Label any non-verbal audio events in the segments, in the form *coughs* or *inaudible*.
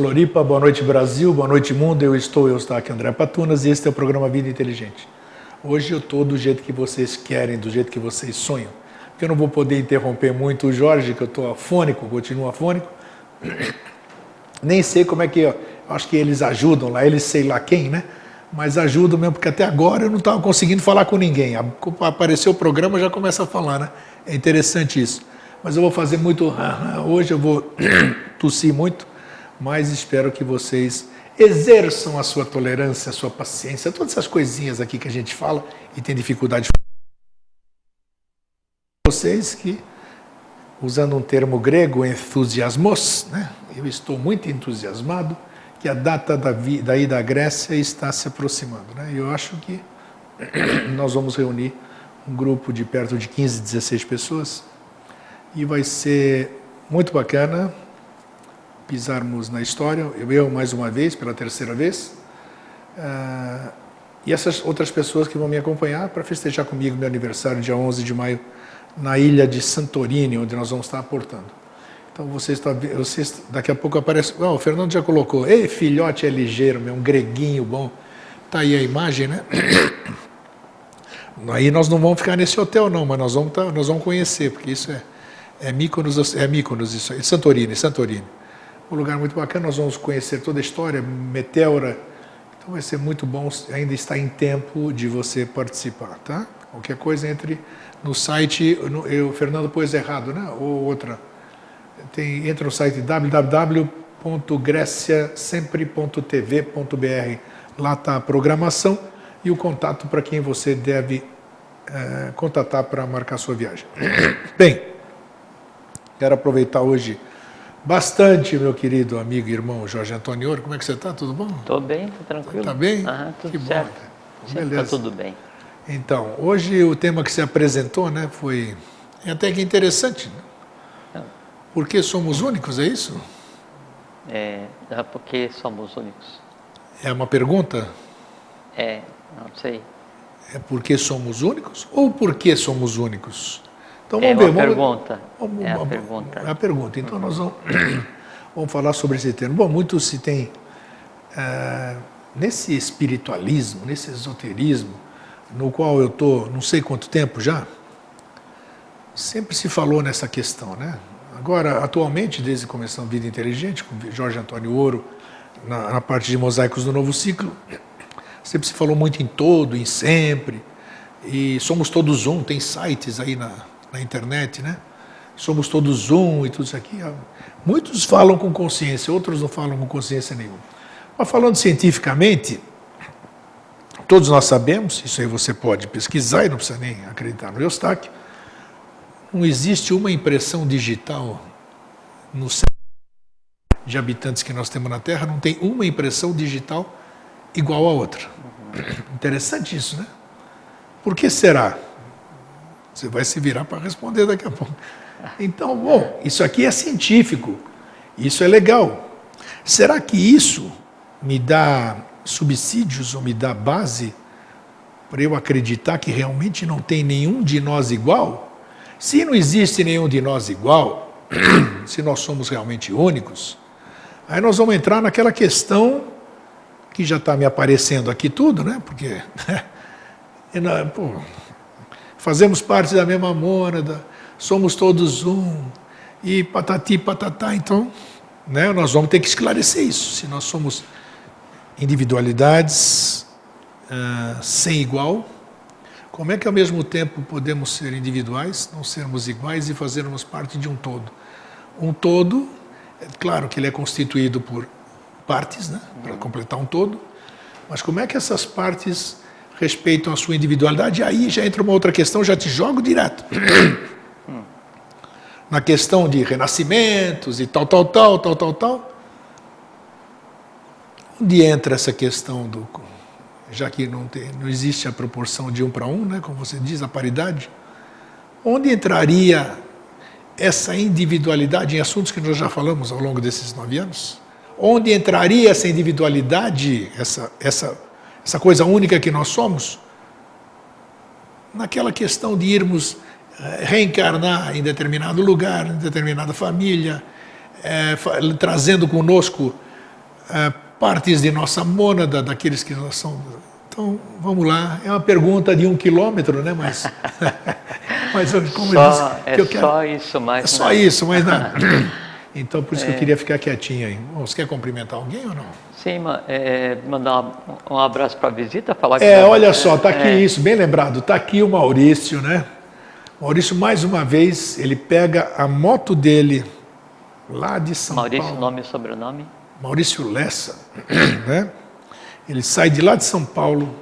Floripa, boa noite Brasil, boa noite mundo. Eu estou, eu estou aqui André Patunas e este é o programa Vida Inteligente. Hoje eu estou do jeito que vocês querem, do jeito que vocês sonham. Porque eu não vou poder interromper muito o Jorge, que eu estou afônico, continuo afônico. *coughs* Nem sei como é que, eu acho que eles ajudam lá, eles sei lá quem, né? Mas ajudam mesmo, porque até agora eu não estava conseguindo falar com ninguém. Apareceu o programa, já começa a falar, né? É interessante isso. Mas eu vou fazer muito. *coughs* Hoje eu vou *coughs* tossir muito, mas espero que vocês exerçam a sua tolerância, a sua paciência, todas essas coisinhas aqui que a gente fala e tem dificuldade de vocês que, usando um termo grego, entusiasmos, né? eu estou muito entusiasmado que a data da, da ida à Grécia está se aproximando. Né? Eu acho que *clears throat* nós vamos reunir um grupo de perto de 15, 16 pessoas e vai ser muito bacana pisarmos na história, eu mais uma vez, pela terceira vez, uh, e essas outras pessoas que vão me acompanhar para festejar comigo meu aniversário, dia 11 de maio, na ilha de Santorini, onde nós vamos estar aportando. Então vocês, está, vocês daqui a pouco aparece, oh, o Fernando já colocou, ei filhote é ligeiro, meu, um greguinho bom, tá aí a imagem, né? *coughs* Aí nós não vamos ficar nesse hotel não, mas nós vamos, tá, nós vamos conhecer, porque isso é, é Mykonos, é Mykonos isso aí, Santorini, Santorini. Um lugar muito bacana, nós vamos conhecer toda a história, Meteora. Então vai ser muito bom, ainda está em tempo de você participar, tá? Qualquer coisa entre no site, no, eu, Fernando pôs errado, né? Ou outra. Tem, entra no site www.greciasempre.tv.br. Lá está a programação e o contato para quem você deve é, contatar para marcar sua viagem. *coughs* Bem, quero aproveitar hoje bastante, meu querido amigo e irmão Jorge Antônio Ouro. Como é que você está? Tudo bom? Estou bem, estou tranquilo. Está bem? Aham, tudo que certo. bom. Beleza. Está tudo bem. Então, hoje o tema que se apresentou né, foi é até que interessante. Né? Por que somos únicos, é isso? É, é porque somos únicos. É uma pergunta? É, não sei. É porque somos únicos ou por que somos únicos? Então vamos é ver. Uma pergunta. Vamos, é a pergunta. É a pergunta. Então nós vamos, *clears throat* vamos falar sobre esse termo. Bom, muito se tem é, nesse espiritualismo, nesse esoterismo, no qual eu estou não sei quanto tempo já, sempre se falou nessa questão, né? Agora, atualmente, desde que começou a Vida Inteligente, com Jorge Antônio Ouro, na, na parte de mosaicos do novo ciclo, *clears throat* sempre se falou muito em todo, em sempre, e somos todos um, tem sites aí na, na internet, né? Somos todos um e tudo isso aqui. Muitos falam com consciência, outros não falam com consciência nenhuma. Mas falando cientificamente, todos nós sabemos, isso aí você pode pesquisar e não precisa nem acreditar no Eustáquio, não existe uma impressão digital no de habitantes que nós temos na Terra, não tem uma impressão digital igual a outra. Interessante isso, né? Por que será? Você vai se virar para responder daqui a pouco. Então, bom, isso aqui é científico, isso é legal. Será que isso me dá subsídios ou me dá base para eu acreditar que realmente não tem nenhum de nós igual? Se não existe nenhum de nós igual, *clears throat* se nós somos realmente únicos, aí nós vamos entrar naquela questão que já está me aparecendo aqui tudo, né? Porque *laughs* pô, fazemos parte da mesma mônada, somos todos um, e patati patatá, então né, nós vamos ter que esclarecer isso. Se nós somos individualidades uh, sem igual, como é que ao mesmo tempo podemos ser individuais, não sermos iguais e fazermos parte de um todo? Um todo, é claro que ele é constituído por partes, né, para completar um todo, mas como é que essas partes respeitam a sua individualidade, aí já entra uma outra questão, já te jogo direto. *clears throat* Na questão de renascimentos e tal, tal, tal, tal, tal, tal. Onde entra essa questão do. Já que não, tem, não existe a proporção de um para um, né, como você diz, a paridade, onde entraria essa individualidade em assuntos que nós já falamos ao longo desses nove anos? Onde entraria essa individualidade, essa, essa essa coisa única que nós somos, naquela questão de irmos eh, reencarnar em determinado lugar, em determinada família, é, trazendo conosco é, partes de nossa mônada, daqueles que nós somos. Então, vamos lá. É uma pergunta de um quilômetro, né? Mas, *laughs* mas como só, eu disse, é eu quero, só isso, mais É só nada. isso, mais nada. *coughs* Então, por isso é. que eu é. queria ficar quietinho aí. Você quer cumprimentar alguém ou não? Sim, é, mandar um, um abraço para a visita, falar que. É, olha só, está aqui é. isso, bem lembrado. Está aqui o Maurício, né? Maurício, mais uma vez, ele pega a moto dele lá de São Maurício, Paulo. Maurício, nome e sobrenome? Maurício Lessa, *clears throat* né? Ele sai de lá de São Paulo,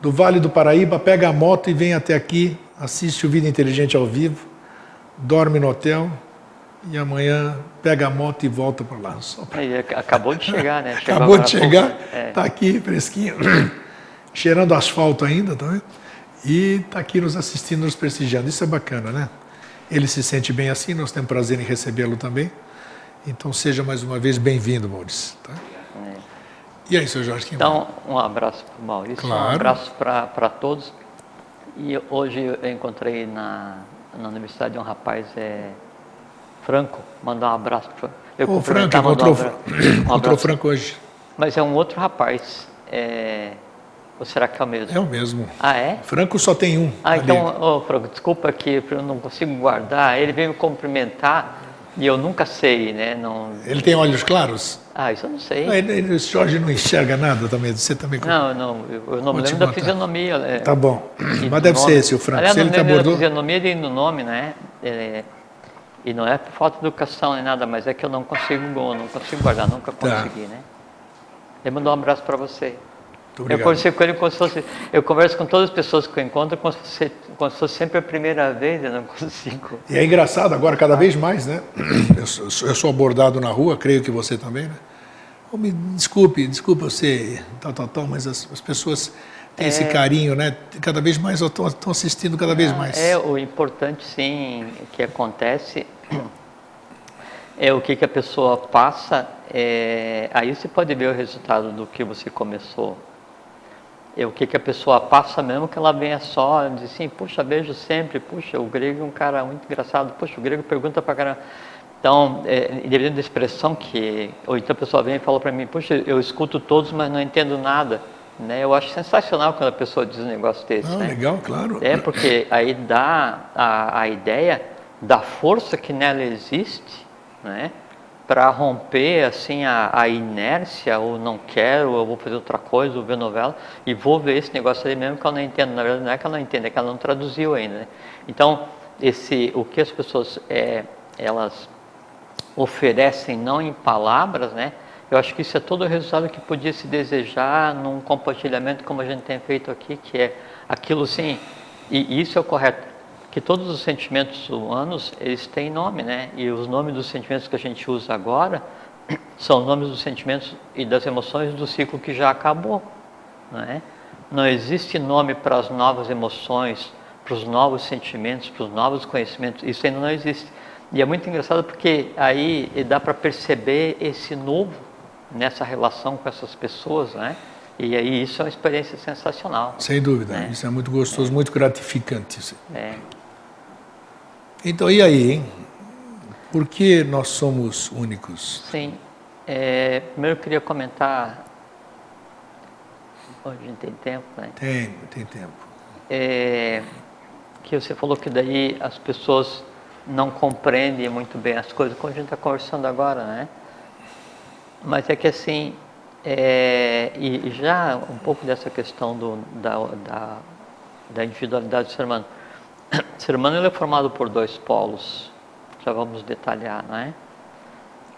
do Vale do Paraíba, pega a moto e vem até aqui, assiste o Vida Inteligente ao vivo, dorme no hotel e amanhã pega a moto e volta para lá. Pra... acabou de chegar, né? *laughs* Chegou acabou de chegar, está é. Tá aqui fresquinho, *clears throat* cheirando asfalto ainda, tá vendo? E está aqui nos assistindo, nos prestigiando. Isso é bacana, né? Ele se sente bem assim, nós temos prazer em recebê-lo também. Então seja mais uma vez bem-vindo, Maurício. Tá? É. E aí, seu Jorge? Então, um abraço para o Maurício, claro. um abraço para todos. E hoje eu encontrei na, na universidade um rapaz, é, Franco, mandar um abraço para eu Ô, Franco, encontrou, um encontrou Franco hoje. Mas é um outro rapaz. É, ou será que é o mesmo? É o mesmo. Ah, é? Franco só tem um. Ah, ali. então, oh, Franco, desculpa que eu não consigo guardar. Ele veio me cumprimentar e eu nunca sei, né? Não... Ele tem olhos claros? Ah, isso eu não sei. Não, ele, o Jorge não enxerga nada também, você também... Não, não, eu, não me lembro da fisionomia. É, tá bom, mas deve ser esse o Franco. Aliás, Se ele te abordou... da fisionomia e no nome, né? É, e não é por falta de educação nem nada, mas é que eu não consigo, não consigo guardar, nunca tá. consegui, tá. né? Ele mandou um abraço para você. Eu conversei com ele como se fosse. Eu converso com todas as pessoas que eu encontro como se fosse, como se fosse sempre a primeira vez, eu não *laughs* consigo. E é engraçado agora, cada vez mais, né? *clears throat* Eu sou, eu sou abordado na rua, creio que você também, né? Oh, me desculpe, desculpe você, tal, tal, tal, mas as, as pessoas têm é, esse carinho, né? Cada vez mais estão assistindo cada vez mais. É, o importante, sim, que acontece é o que, que a pessoa passa. É, aí você pode ver o resultado do que você começou é o que, que a pessoa passa mesmo, que ela venha só, diz assim, puxa, vejo sempre, puxa, o grego é um cara muito engraçado, puxa, o grego pergunta para caramba. Então, é, independente da expressão que, ou então a pessoa vem e fala para mim, puxa, eu escuto todos, mas não entendo nada. Né? Eu acho sensacional quando a pessoa diz um negócio desse. Ah, né? Legal, claro. É, porque aí dá a, a ideia da força que nela existe, né? para romper assim a, a, inércia, ou não quero, eu vou fazer outra coisa, vou ver novela, e vou ver esse negócio ali mesmo que eu não entendo. Na verdade, não é que ela não entende, é que ela não traduziu ainda. Né? Então, esse, o que as pessoas é, elas oferecem não em palavras, né? Eu acho que isso é todo o resultado que podia se desejar num compartilhamento como a gente tem feito aqui, que é aquilo sim, e isso é o correto que todos os sentimentos humanos eles têm nome, né? E os nomes dos sentimentos que a gente usa agora *clears throat* são nomes dos sentimentos e das emoções do ciclo que já acabou, né? Não existe nome para as novas emoções, para os novos sentimentos, para os novos conhecimentos. Isso ainda não existe. E é muito engraçado porque aí dá para perceber esse novo nessa relação com essas pessoas, né? E aí isso é uma experiência sensacional. Sem dúvida, né? isso é muito gostoso, é. muito gratificante. É. Então, e aí, hein? Por que nós somos únicos? Sim. É, primeiro eu queria comentar. A gente tem tempo, né? Tem, tem tempo. É, que você falou que daí as pessoas não compreendem muito bem as coisas, como a gente está conversando agora, né? Mas é que assim, é, e, já um pouco dessa questão do, da, da, da individualidade do ser humano *coughs* o ser humano é formado por dois polos, já vamos detalhar, né?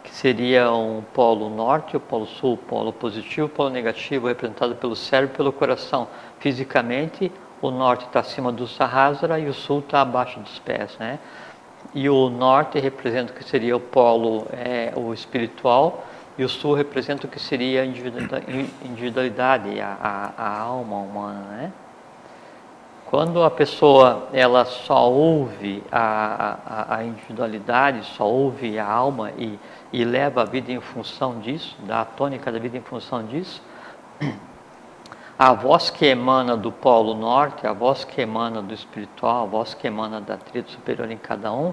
Que seria um polo norte, o polo sul, o polo positivo, o polo negativo, representado pelo cérebro e pelo coração. Fisicamente, o norte está acima do Sahasrara e o sul está abaixo dos pés, né? E o norte representa o que seria o polo é, o espiritual e o sul representa o que seria a individualidade, a, a, a alma humana, né? Quando a pessoa ela só ouve a, a, a individualidade, só ouve a alma e, e leva a vida em função disso, dá a tônica da vida em função disso, a voz que emana do polo norte, a voz que emana do espiritual, a voz que emana da tríade superior em cada um,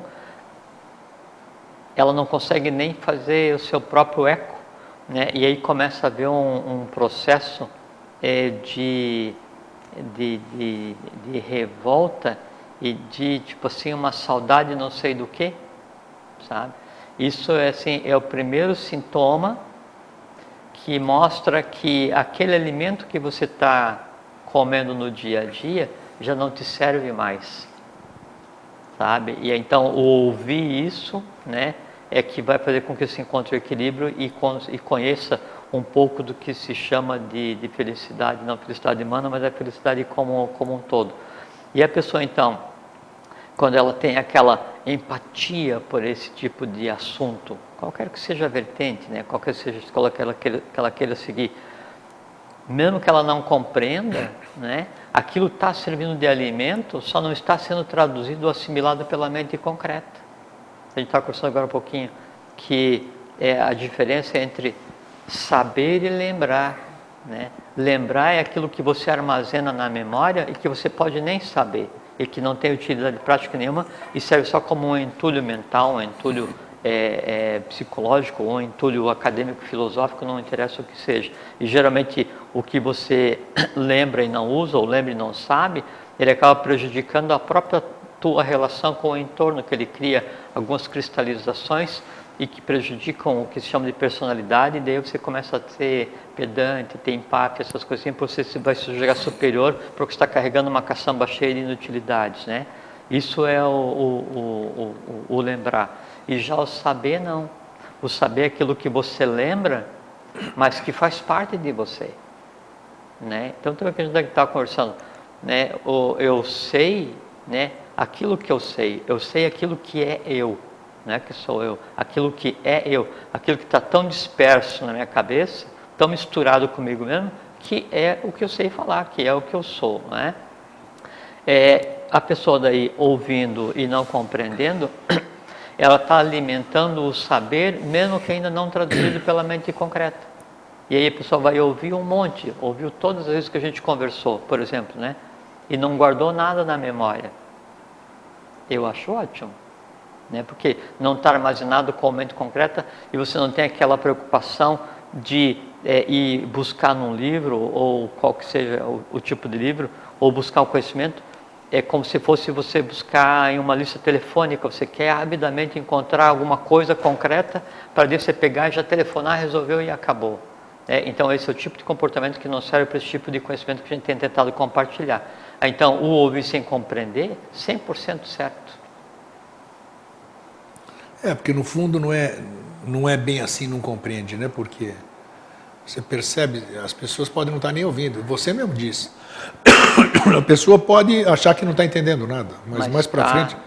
ela não consegue nem fazer o seu próprio eco né? E aí começa a haver um, um processo é, de, de, de, de, revolta e de, tipo assim, uma saudade não sei do que, sabe? Isso é, assim, é o primeiro sintoma que mostra que aquele alimento que você está comendo no dia a dia já não te serve mais, sabe? E então ouvir isso, né, é que vai fazer com que você encontre o equilíbrio e, e conheça um pouco do que se chama de, de felicidade, não felicidade humana, mas a felicidade como, como um todo. E a pessoa então, quando ela tem aquela empatia por esse tipo de assunto, qualquer que seja a vertente, né, qualquer que seja a escola que ela, que ela queira seguir, mesmo que ela não compreenda, né, aquilo está servindo de alimento, só não está sendo traduzido ou assimilado pela mente concreta. A gente está conversando agora um pouquinho que é a diferença entre saber e lembrar. Né? Lembrar é aquilo que você armazena na memória e que você pode nem saber e que não tem utilidade prática nenhuma e serve só como um entulho mental, um entulho é, é, psicológico ou entulho acadêmico, filosófico, não interessa o que seja. E geralmente o que você *coughs* lembra e não usa, ou lembra e não sabe, ele acaba prejudicando a própria tua relação com o entorno, que ele cria algumas cristalizações e que prejudicam o que se chama de personalidade, e daí você começa a ser pedante, ter empate, essas coisas assim, você vai se jogar superior porque está carregando uma caçamba cheia de inutilidades, né? Isso é o, o, o, o, lembrar. E já o saber, não. O saber é aquilo que você lembra, mas que faz parte de você. Né? Então, também que a gente está conversando, né? o, eu sei né? aquilo que eu sei, eu sei aquilo que é eu né, que sou eu, aquilo que é eu, aquilo que está tão disperso na minha cabeça, tão misturado comigo mesmo, que é o que eu sei falar, que é o que eu sou. Né? É, a pessoa daí ouvindo e não compreendendo, *clears throat* ela está alimentando o saber, mesmo que ainda não traduzido *clears throat* pela mente concreta. E aí a pessoa vai ouvir um monte, ouviu todas as vezes que a gente conversou, por exemplo, né? E não guardou nada na memória. Eu acho ótimo né? porque não está armazenado com mente concreta e você não tem aquela preocupação de é, ir buscar num livro ou qual que seja o, o, tipo de livro ou buscar o conhecimento é como se fosse você buscar em uma lista telefônica você quer rapidamente encontrar alguma coisa concreta para você pegar e já telefonar resolveu e acabou. É, então esse é o tipo de comportamento que não serve para esse tipo de conhecimento que a gente tem tentado compartilhar. Então o ouvir sem compreender 100% certo. É, porque no fundo não é, não é bem assim, não compreende, né? Porque você percebe, as pessoas podem não estar nem ouvindo. Você mesmo disse. *coughs* A pessoa pode achar que não está entendendo nada, mas, mas mais para tá. frente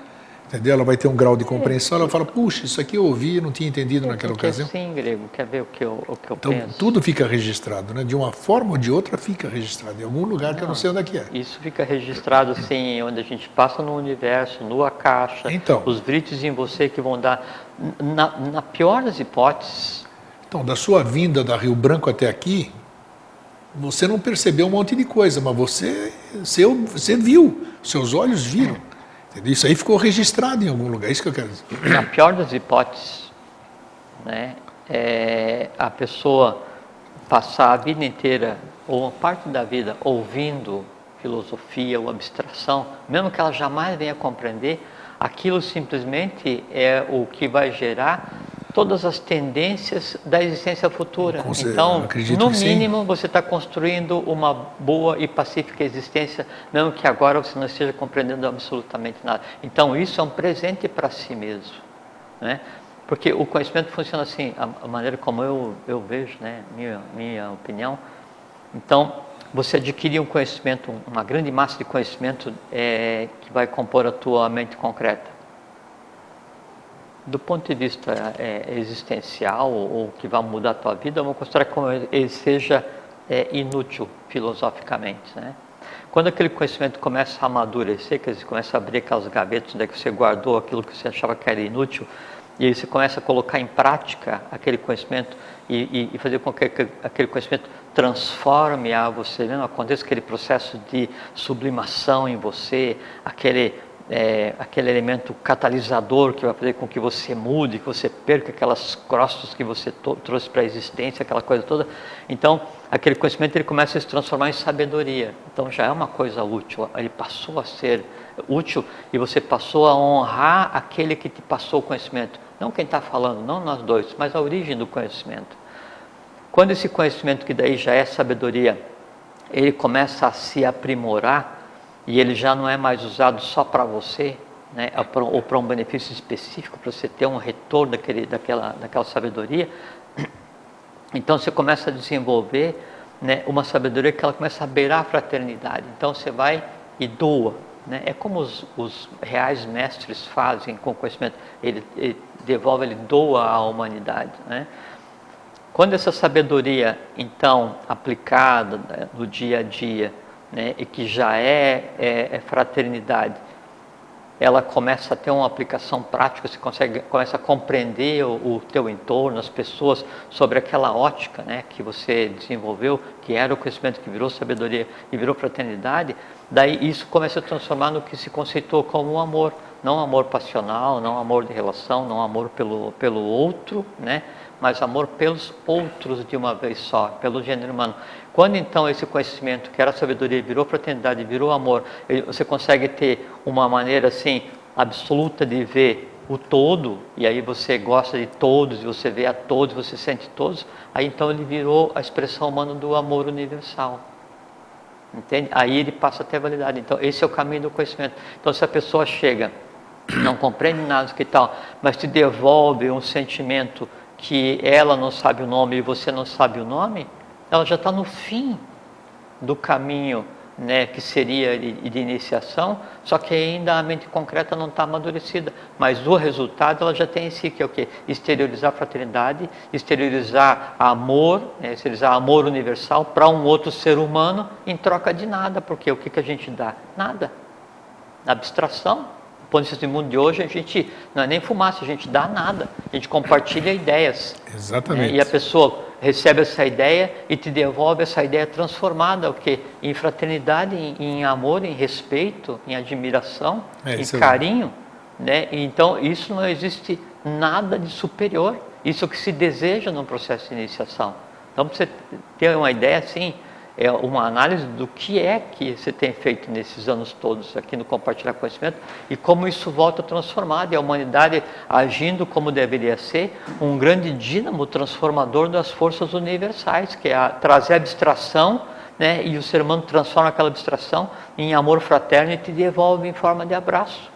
entendeu? Ela vai ter um grau de compreensão, ela fala, puxa, isso aqui eu ouvi e não tinha entendido naquela ocasião. Sim, grego, quer ver o que eu, o que eu então, penso? tudo fica registrado, né? De uma forma ou de outra fica registrado, em algum lugar não, que eu não sei onde é que é. Isso fica registrado, assim, onde a gente passa no universo, no Akasha, então, os brites em você que vão dar, na, na pior das hipóteses... Então, da sua vinda da Rio Branco até aqui, você não percebeu um monte de coisa, mas você, você, você viu, seus olhos viram. Isso aí ficou registrado em algum lugar, é isso que eu quero dizer. Na pior das hipóteses, né, é a pessoa passar a vida inteira, ou uma parte da vida, ouvindo filosofia ou abstração, mesmo que ela jamais venha compreender, aquilo simplesmente é o que vai gerar todas as tendências da existência futura. Então, no mínimo, você está construindo uma boa e pacífica existência, mesmo que agora você não esteja compreendendo absolutamente nada. Então, isso é um presente para si mesmo. Né? Porque o conhecimento funciona assim, a, maneira como eu, eu vejo, né? minha, minha opinião. Então, você adquirir um conhecimento, uma grande massa de conhecimento é, que vai compor a tua mente concreta do ponto de vista é, existencial ou que vai mudar a tua vida, eu vou considerar como ele seja é, inútil filosoficamente, né? Quando aquele conhecimento começa a amadurecer, que você começa a abrir aquelas gavetas onde é você guardou aquilo que você achava que era inútil, e aí você começa a colocar em prática aquele conhecimento e, e, e fazer com que aquele conhecimento transforme a você, né? aconteça aquele processo de sublimação em você, aquele é, aquele elemento catalisador que vai fazer com que você mude, que você perca aquelas crostas que você trouxe para a existência, aquela coisa toda. Então, aquele conhecimento ele começa a se transformar em sabedoria. Então, já é uma coisa útil. Ele passou a ser útil e você passou a honrar aquele que te passou o conhecimento. Não quem está falando, não nós dois, mas a origem do conhecimento. Quando esse conhecimento, que daí já é sabedoria, ele começa a se aprimorar, e ele já não é mais usado só para você, né, ou para um benefício específico, para você ter um retorno daquele, daquela, daquela sabedoria, então você começa a desenvolver né, uma sabedoria que ela começa a beirar a fraternidade. Então você vai e doa. Né? É como os, os reais mestres fazem com conhecimento. Ele, ele devolve, ele doa à humanidade. Né? Quando essa sabedoria, então, aplicada né, no dia a dia, né, e que já é, é, é, fraternidade, ela começa a ter uma aplicação prática, você consegue, começa a compreender o, o teu entorno, as pessoas, sobre aquela ótica né, que você desenvolveu, que era o conhecimento que virou sabedoria e virou fraternidade, daí isso começa a transformar no que se conceitou como o amor, não amor passional, não amor de relação, não amor pelo, pelo outro, né, mas amor pelos outros de uma vez só, pelo gênero humano. Quando então esse conhecimento, que era sabedoria, virou fraternidade, virou amor, você consegue ter uma maneira assim absoluta de ver o todo, e aí você gosta de todos, você vê a todos, você sente todos, aí então ele virou a expressão humana do amor universal. Entende? Aí ele passa a validade. Então, esse é o caminho do conhecimento. Então, se a pessoa chega, não compreende nada que tal, mas te devolve um sentimento que ela não sabe o nome e você não sabe o nome, ela já está no fim do caminho né, que seria de iniciação, só que ainda a mente concreta não está amadurecida. Mas o resultado ela já tem em si, que é o quê? Exteriorizar a fraternidade, exteriorizar amor, né, exteriorizar amor universal para um outro ser humano em troca de nada, porque o que, que a gente dá? Nada. Abstração. Do ponto de vista do mundo de hoje, a gente não é nem fumaça, a gente dá nada. A gente compartilha ideias. Exatamente. Né, e a pessoa recebe essa ideia e te devolve essa ideia transformada, o que em fraternidade, em, em, amor, em respeito, em admiração, é, em carinho, né? Então isso não existe nada de superior. Isso que se deseja no processo de iniciação. Então, para você ter uma ideia assim, é uma análise do que é que você tem feito nesses anos todos aqui no Compartilhar Conhecimento e como isso volta transformado e a humanidade agindo como deveria ser um grande dínamo transformador das forças universais, que é a, trazer a abstração né, e o ser humano transforma aquela abstração em amor fraterno e te devolve em forma de abraço.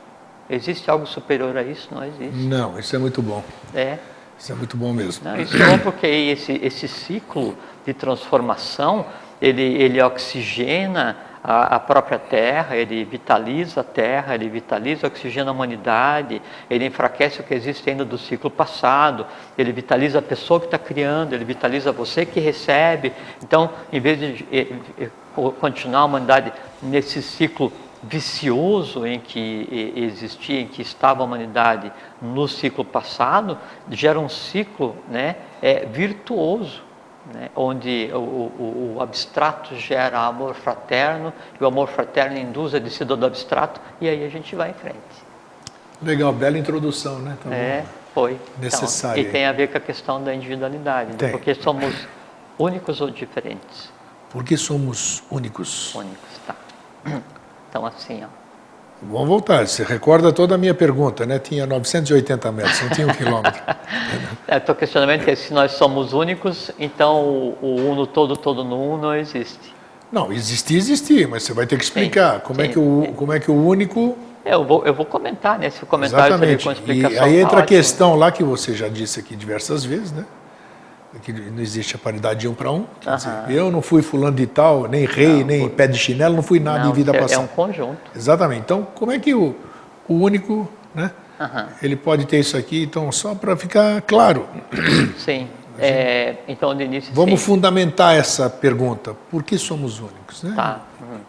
Existe algo superior a isso? Não existe. Não, isso é muito bom. É. Isso é muito bom mesmo. Não, isso é bom porque esse, esse ciclo de transformação ele, ele oxigena a, a, própria terra, ele vitaliza a terra, ele vitaliza, oxigena a humanidade, ele enfraquece o que existe ainda do ciclo passado, ele vitaliza a pessoa que está criando, ele vitaliza você que recebe. Então, em vez de continuar a humanidade nesse ciclo vicioso em que existia, em que estava a humanidade no ciclo passado, gera um ciclo né, é, virtuoso né, onde o, o, o, abstrato gera amor fraterno e o amor fraterno induz a descida do abstrato e aí a gente vai em frente. Legal, bela introdução, né? Tá é, foi. Necessário. Então, e tem a ver com a questão da individualidade, né? porque somos únicos ou diferentes. Porque somos únicos. Únicos, tá. Então assim, ó. Vamos voltar. Você recorda toda a minha pergunta, né? Tinha 980 metros, não tinha um quilômetro. *laughs* é, o teu questionamento é se nós somos únicos, então o, o uno todo, todo no um não existe. Não, existir, existir, mas você vai ter que explicar sim, como, sim, é que o, como é que o único... É, eu, vou, eu vou comentar nesse comentário Exatamente. com explicação. E aí entra a questão lá que você já disse aqui diversas vezes, né? Que não existe a paridade de um para um. Quer dizer, eu não fui fulano de tal, nem rei, não, nem por... pé de chinelo, não fui nada não, em vida é, passada. É um conjunto. Exatamente. Então, como é que o, o único, né? Ele pode ter isso aqui, então, só para ficar claro. Sim. É, então, no início. Vamos sim. fundamentar essa pergunta. Por que somos únicos? Né? Tá. Uhum.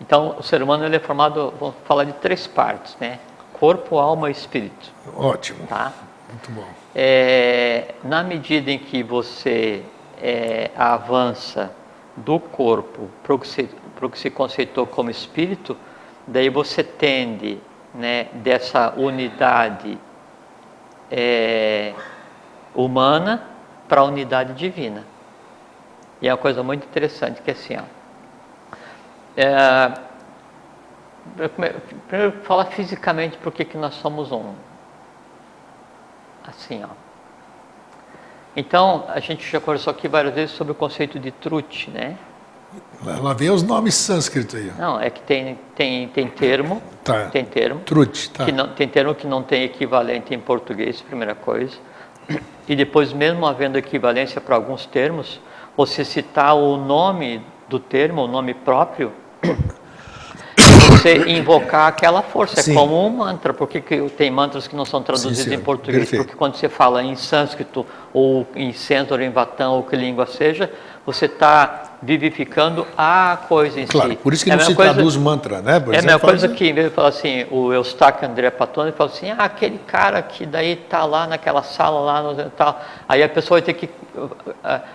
Então, o ser humano ele é formado, vamos falar de três partes, né? Corpo, alma e espírito. Ótimo. Tá? Muito bom. É, na medida em que você é, avança do corpo para o que, se, conceitou como espírito, daí você tende né, dessa unidade é, humana para a unidade divina. E é uma coisa muito interessante que é assim, ó, é, primeiro falar fisicamente por que nós somos um. Assim, ó. Então, a gente já conversou aqui várias vezes sobre o conceito de truth, né? Lá vem os nomes sânscritos aí. Não, é que tem, tem, tem termo, tá. tem termo, truth, tá. que não, tem termo que não tem equivalente em português, primeira coisa. E depois, mesmo havendo equivalência para alguns termos, você citar o nome do termo, o nome próprio, você invocar aquela força. É Sim. É como um mantra. Por que, que tem mantras que não são traduzidos Sim, em português? Perfeito. Porque quando você fala em sânscrito, ou em centauro, em vatão, ou que língua seja, você está vivificando a coisa em claro, si. Por isso que é não se coisa, traduz mantra, né? Por é a mesma coisa que, em vez de falar assim, o Eustáquio André Patone fala assim, ah, aquele cara que daí está lá naquela sala lá, no, tal. aí a pessoa vai ter que uh,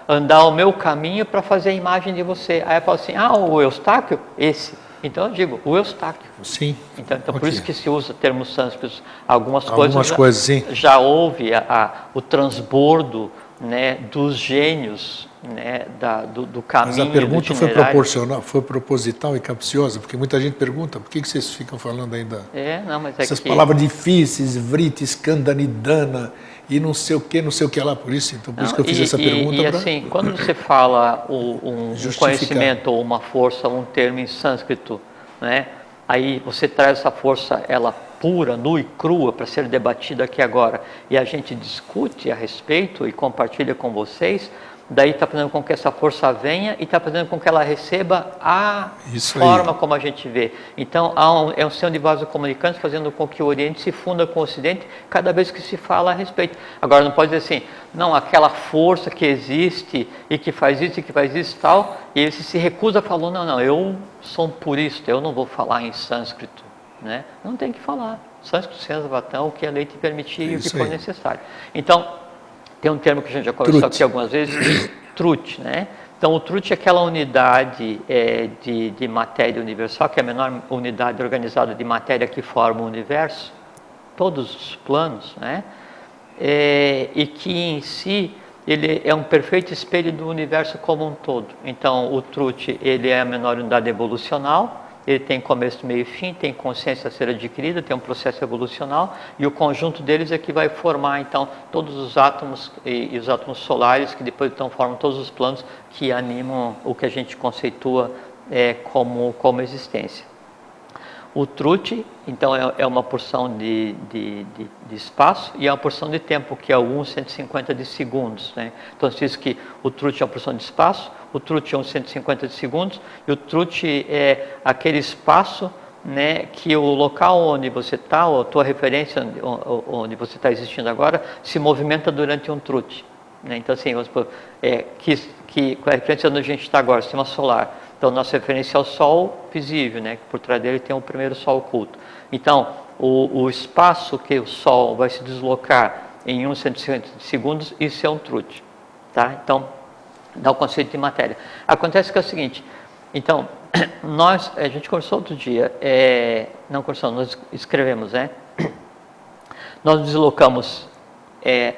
andar o meu caminho para fazer a imagem de você. Aí fala assim, ah, o Eustáquio, esse. Então eu digo, o Eustáquio. Sim. Então, então por isso que se usa termos sânscritos. Algumas, Algumas coisas, coisas já, sim. já houve a, a, o transbordo né, dos gênios né, da, do, do, caminho. Mas a pergunta foi proporcional, foi proposital e capciosa, porque muita gente pergunta por que, que vocês ficam falando ainda é, não, mas é essas que... palavras difíceis, vrita, escandanidana e não sei o que, não sei o que lá, por isso, então por não, isso que eu fiz e, essa e, pergunta. E pra... assim, quando você fala um, um conhecimento ou uma força, um termo em sânscrito, né, aí você traz essa força, ela pura, nua e crua para ser debatida aqui agora, e a gente discute a respeito e compartilha com vocês, daí está fazendo com que essa força venha e está fazendo com que ela receba a Isso forma aí. como a gente vê. Então, um, é um sistema de vaso comunicante fazendo com que o Oriente se funda com o Ocidente cada vez que se fala a respeito. Agora, não pode dizer assim, não, aquela força que existe e que faz isso e que faz isso e tal, e ele se recusa falando, não, não, eu sou um purista, eu não vou falar em sânscrito. Né? Não tem que falar. Sânscrito, ciência, vatão, o que a lei te permitir e o que for necessário. Então, tem um termo que a gente já conversou aqui algumas vezes, truth, né? Então, o truth é aquela unidade é, de, de matéria universal, que é a menor unidade organizada de matéria que forma o universo, todos os planos, né? É, e que em si ele é um perfeito espelho do universo como um todo. Então, o truth ele é a menor unidade evolucional, ele tem começo, meio e fim, tem consciência a ser adquirida, tem um processo evolucional e o conjunto deles é que vai formar então todos os átomos e, e os átomos solares que depois então formam todos os planos que animam o que a gente conceitua é, como, como existência. O truth, então, é, é uma porção de, de, de, de, espaço e é uma porção de tempo, que é o 1 150 de segundos. Né? Então, se diz que o truth é uma porção de espaço, o truth é um 150 de segundos, e o truth é aquele espaço né, que o local onde você está, ou a tua referência onde você está existindo agora, se movimenta durante um truth. Né? Então, assim, vamos supor, é, que, que, com a referência onde a gente está agora, sistema solar, então, nossa referência é o Sol visível, né? por trás dele tem o primeiro Sol oculto. Então, o, o espaço que o Sol vai se deslocar em 1 centímetro de segundos, isso é um truth. Tá? Então, dá o conceito de matéria. Acontece que é o seguinte, então, *clears throat* nós, a gente conversou outro dia, é, não conversamos, nós escrevemos, né? *clears throat* Nós deslocamos é,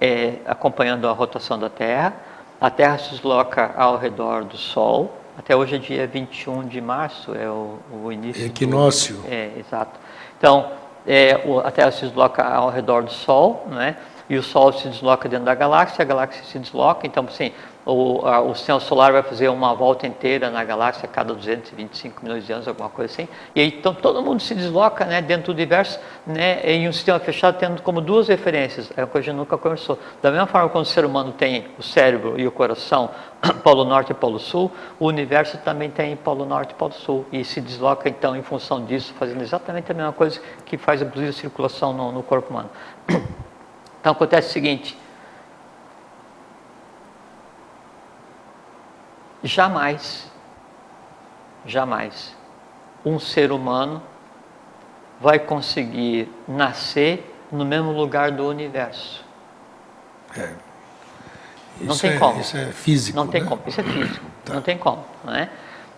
é, acompanhando a rotação da Terra, a Terra se desloca ao redor do Sol, até hoje é dia 21 de março, é o, o início. Equinócio. Do, é, exato. Então, é, o, a Terra se desloca ao redor do Sol, né? e o Sol se desloca dentro da galáxia, a galáxia se desloca, então, assim, o, a, o sistema solar vai fazer uma volta inteira na galáxia a cada 225 milhões de anos, alguma coisa assim. E aí então todo mundo se desloca né, dentro do universo né, em um sistema fechado, tendo como duas referências. É uma coisa que nunca conversou. Da mesma forma quando o ser humano tem o cérebro e o coração, *coughs* polo norte e polo sul, o universo também tem polo norte e polo sul. E se desloca então em função disso, fazendo exatamente a mesma coisa que faz inclusive a circulação no, no corpo humano. *coughs* Então acontece o seguinte Jamais, jamais um ser humano vai conseguir nascer no mesmo lugar do universo. É. Não tem é, como. Isso é físico. Não tem né? como. Isso é físico. *clears throat* Tá. Não tem como. Não é?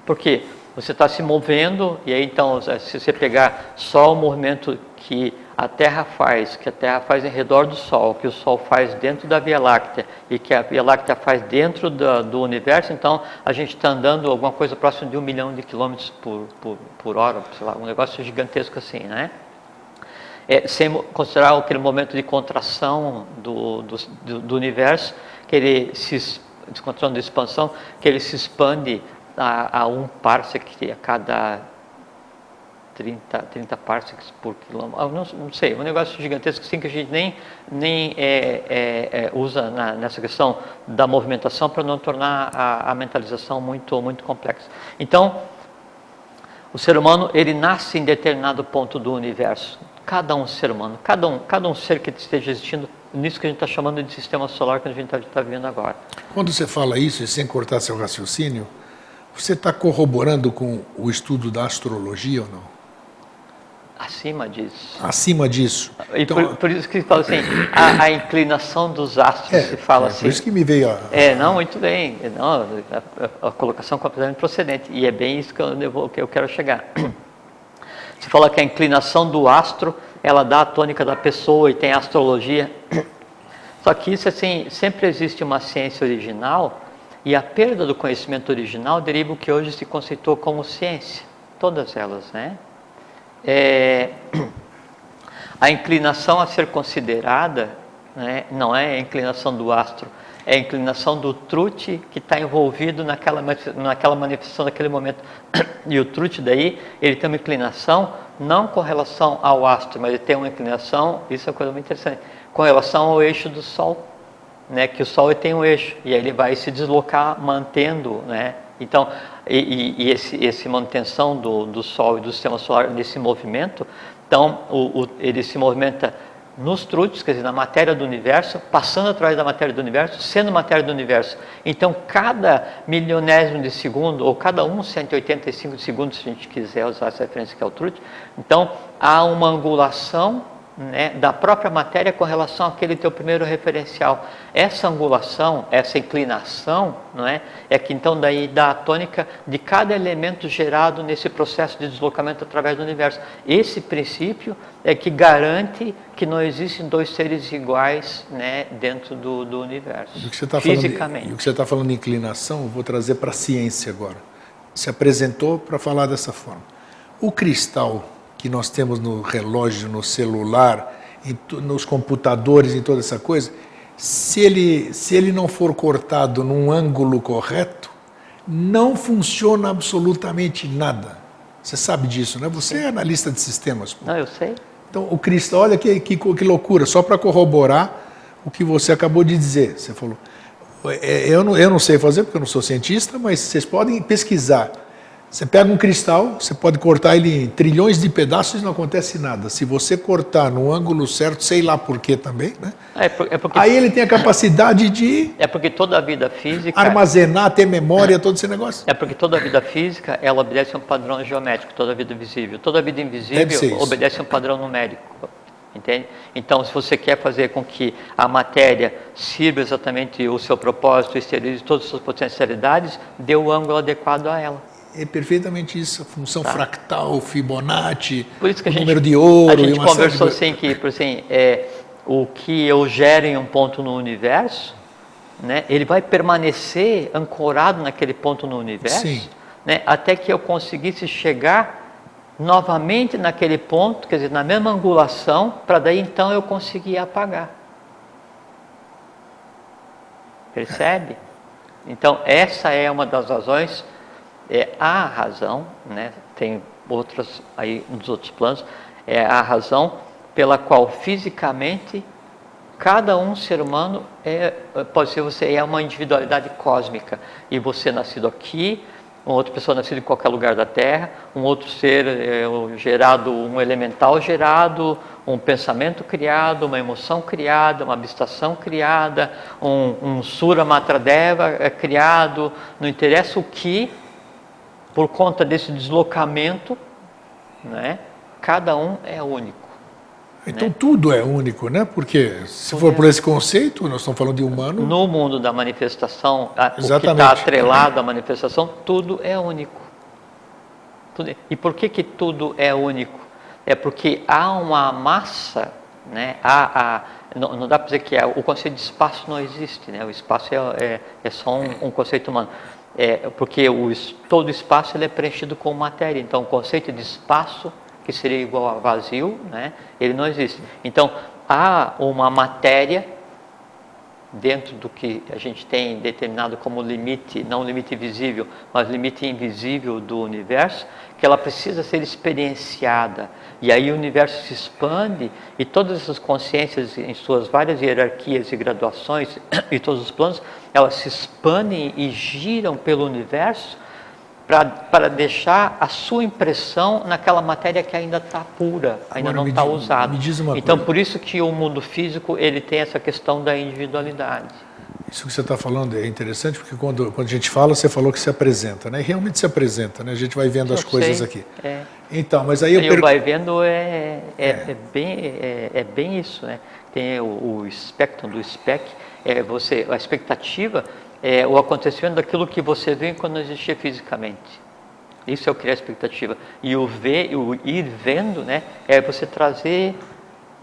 Porque você está se movendo, e aí então, se você pegar só o movimento que a Terra faz, que a Terra faz em redor do Sol, que o Sol faz dentro da Via Láctea e que a Via Láctea faz dentro do, do universo, então a gente está andando alguma coisa próxima de um milhão de quilômetros por, por, por hora, sei lá, um negócio gigantesco assim, né? É, sem considerar aquele momento de contração do, do, do, do universo, que ele se descontrolando de expansão, que ele se expande a, a um parsec a cada 30, 30 parsecs por quilômetro, ah, não, não, sei, um negócio gigantesco assim que a gente nem, nem é, é, é, usa na, nessa questão da movimentação para não tornar a, a, mentalização muito, muito complexa. Então, o ser humano ele nasce em determinado ponto do universo, cada um ser humano, cada um, cada um ser que esteja existindo nisso que a gente está chamando de sistema solar que a gente está tá vivendo agora. Quando você fala isso, e sem cortar seu raciocínio, você está corroborando com o estudo da astrologia ou não? Acima disso. Acima disso. E então, por, por, isso que fala assim, a, a inclinação dos astros é, se fala é, assim. Por isso que me veio a. É, não, muito bem. Não, a, a colocação completamente procedente. E é bem isso que eu, vou, que eu quero chegar. Você fala que a inclinação do astro, ela dá a tônica da pessoa e tem a astrologia. Só que isso, assim, sempre existe uma ciência original e a perda do conhecimento original deriva o que hoje se conceitou como ciência. Todas elas, né? É, *clears throat* a inclinação a ser considerada né, não é a inclinação do astro, é a inclinação do trute que está envolvido naquela, naquela manifestação naquele momento. *clears throat* E o trute daí, ele tem uma inclinação não com relação ao astro, mas ele tem uma inclinação, isso é uma coisa muito interessante, com relação ao eixo do Sol, né, que o Sol tem um eixo, e aí ele vai se deslocar mantendo né, então, e, e esse, esse manutenção do, do Sol e do sistema solar nesse movimento, então o, o, ele se movimenta nos trutes, quer dizer, na matéria do universo, passando através da matéria do universo, sendo matéria do universo. Então, cada milionésimo de segundo, ou cada um 185 de segundo, se a gente quiser usar essa referência que é o trute, então há uma angulação né, da própria matéria com relação àquele teu primeiro referencial. Essa angulação, essa inclinação, não é, é que então daí dá a tônica de cada elemento gerado nesse processo de deslocamento através do universo. Esse princípio é que garante que não existem dois seres iguais né, dentro do, do universo, o que você tá fisicamente. Falando, e o que você está falando de inclinação, eu vou trazer para a ciência agora. Se apresentou para falar dessa forma. O cristal que nós temos no relógio, no celular, nos computadores, em toda essa coisa, se ele, se ele não for cortado num ângulo correto, não funciona absolutamente nada. Você sabe disso, né? Você é analista de sistemas. Pô. Não, eu sei. Então, o cristal, olha que, que, que loucura, só para corroborar o que você acabou de dizer. Você falou, é, eu não, eu não sei fazer porque eu não sou cientista, mas vocês podem pesquisar você pega um cristal, você pode cortar ele em trilhões de pedaços e não acontece nada. Se você cortar no ângulo certo, sei lá por quê também, né? É, é porque, Aí ele tem a capacidade de. É porque toda a vida física. Armazenar, ter memória, todo esse negócio. É porque toda a vida física ela obedece a um padrão geométrico, toda a vida visível. Toda a vida invisível obedece a um padrão numérico. Entende? Então, se você quer fazer com que a matéria sirva exatamente o seu propósito, esterilize todas as suas potencialidades, dê o ângulo adequado a ela é perfeitamente isso, a função tá. fractal, Fibonacci, Por isso que a gente, número de ouro. A gente conversou de... assim que, por assim, é, o que eu gero em um ponto no universo, né, ele vai permanecer ancorado naquele ponto no universo. Né, até que eu conseguisse chegar novamente naquele ponto, quer dizer, na mesma angulação, para daí então eu conseguir apagar. Percebe? Então, essa é uma das razões é a razão, né, tem outras aí nos outros planos, é a razão pela qual fisicamente cada um ser humano é, pode ser você é uma individualidade cósmica. E você nascido aqui, uma outra pessoa nascida em qualquer lugar da Terra, um outro ser é, gerado, um elemental gerado, um pensamento criado, uma emoção criada, uma abstração criada, um, um Sura Matradeva é, criado, não interessa o que, por conta desse deslocamento, né, cada um é único. Então né? tudo é único, né? Porque se tudo for é... por esse conceito, nós estamos falando de humano. No mundo da manifestação, o que está atrelado à manifestação, tudo é único. Tudo, e por que, que tudo é único? É porque há uma massa, né? há, há não, não, dá para dizer que é, o conceito de espaço não existe, né? o espaço é, é, é só um, um, conceito humano. É, porque o, todo espaço ele é preenchido com matéria, então o conceito de espaço, que seria igual a vazio, né? ele não existe. Então há uma matéria dentro do que a gente tem determinado como limite, não limite visível, mas limite invisível do universo, que ela precisa ser experienciada. E aí o universo se expande e todas essas consciências em suas várias hierarquias e graduações *coughs* e todos os planos, elas se expandem e giram pelo universo para deixar a sua impressão naquela matéria que ainda está pura, ainda Agora, não está usada. então, coisa. por isso que o mundo físico ele tem essa questão da individualidade. Isso que você está falando é interessante, porque quando, quando a gente fala, você falou que se apresenta, né? E realmente se apresenta, né? A gente vai vendo Eu as coisas sei. aqui. É. Então, mas aí eu... Per... vai vendo é, é, é. é bem, é, é, bem isso, né? Tem o, o espectro do spec, é você, a expectativa é, o acontecimento daquilo que você vê quando não existia fisicamente. Isso é o criar expectativa. E o ver, o ir vendo, né, é você trazer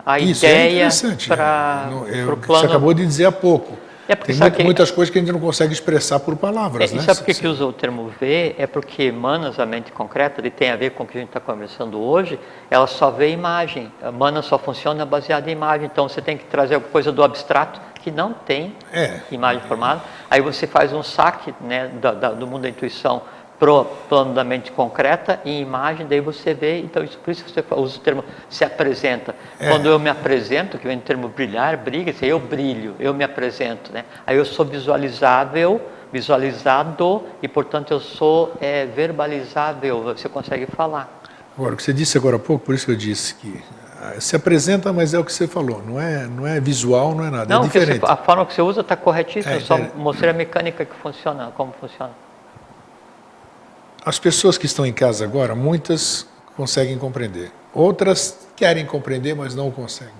a Isso é ideia é para o plano. Você acabou de dizer há pouco. É Tem muito, que, muitas coisas que a gente não consegue expressar por palavras. É, né? E sabe por que, usa o termo ver? É porque Manas, a mente concreta, ele tem a ver com o que a gente está conversando hoje, ela só vê imagem. A Manas só funciona baseada em imagem. Então você tem que trazer alguma coisa do abstrato que não tem é. imagem formada. Aí você faz um saque né, do, do mundo da intuição pro plano da mente concreta em imagem, daí você vê, então isso, por isso você usa o termo se apresenta. É. Quando eu me apresento, que vem o termo brilhar, briga, eu brilho, eu me apresento, né? Aí eu sou visualizável, visualizado e portanto eu sou é, verbalizável, você consegue falar. Agora, o que você disse agora há pouco, por isso que eu disse que se apresenta, mas é o que você falou, não é, não é visual, não é nada, é não, é diferente. Você, a forma que você usa está corretíssima, é, eu só é... mostrei a mecânica que funciona, como funciona. As pessoas que estão em casa agora, muitas conseguem compreender, outras querem compreender, mas não conseguem.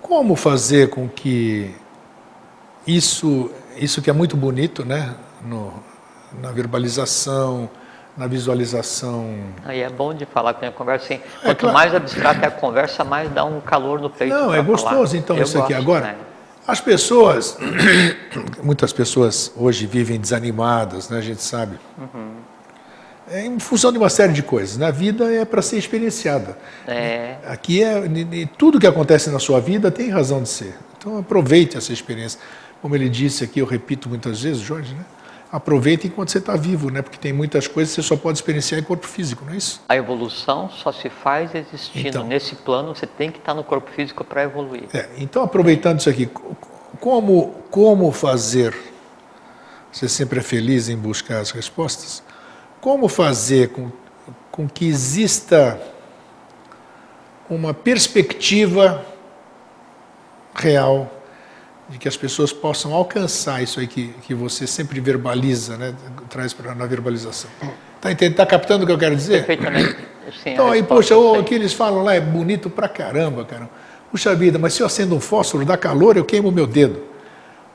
Como fazer com que isso, isso que é muito bonito, né, no, na verbalização, na visualização. Aí é bom de falar com a conversa assim. É Quanto claro. mais abstrata é a conversa, mais dá um calor no peito. Não, é gostoso falar. então Eu isso gosto, aqui. Agora, né? as pessoas, *clears throat* muitas pessoas hoje vivem desanimadas, né? A gente sabe. Uhum. É em função de uma série de coisas. Na né? vida é para ser experienciada. É. Aqui é tudo que acontece na sua vida tem razão de ser. Então aproveite essa experiência. Como ele disse aqui, eu repito muitas vezes, Jorge, né? Aproveita enquanto você está vivo, né? Porque tem muitas coisas que você só pode experienciar em corpo físico, não é isso? A evolução só se faz existindo então, nesse plano. Você tem que estar no corpo físico para evoluir. É, então, aproveitando isso aqui, como como fazer? Você sempre é feliz em buscar as respostas. Como fazer com, com que exista uma perspectiva real de que as pessoas possam alcançar isso aí que, que você sempre verbaliza, né? traz para na verbalização. Está tá captando o que eu quero dizer? Perfeitamente. Sim, então aí, poxa, o que eles falam lá é bonito pra caramba, cara. Puxa vida, mas se eu acendo um fósforo, dá calor, eu queimo o meu dedo.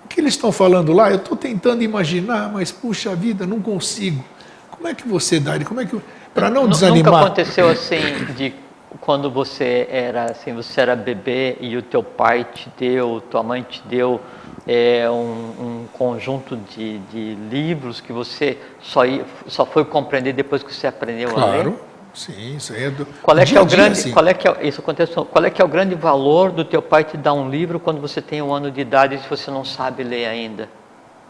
O que eles estão falando lá, eu estou tentando imaginar, mas puxa vida, não consigo. Como é que você dá? Como é que para não desanimar? Nunca aconteceu assim de quando você era assim, você era bebê e o teu pai te deu, tua mãe te deu é, um, um, conjunto de, de, livros que você só, só foi compreender depois que você aprendeu claro. a ler? Sim, isso é do qual é que é o grande, qual é que é, isso acontece, qual é que é o grande valor do teu pai te dar um livro quando você tem um ano de idade e você não sabe ler ainda?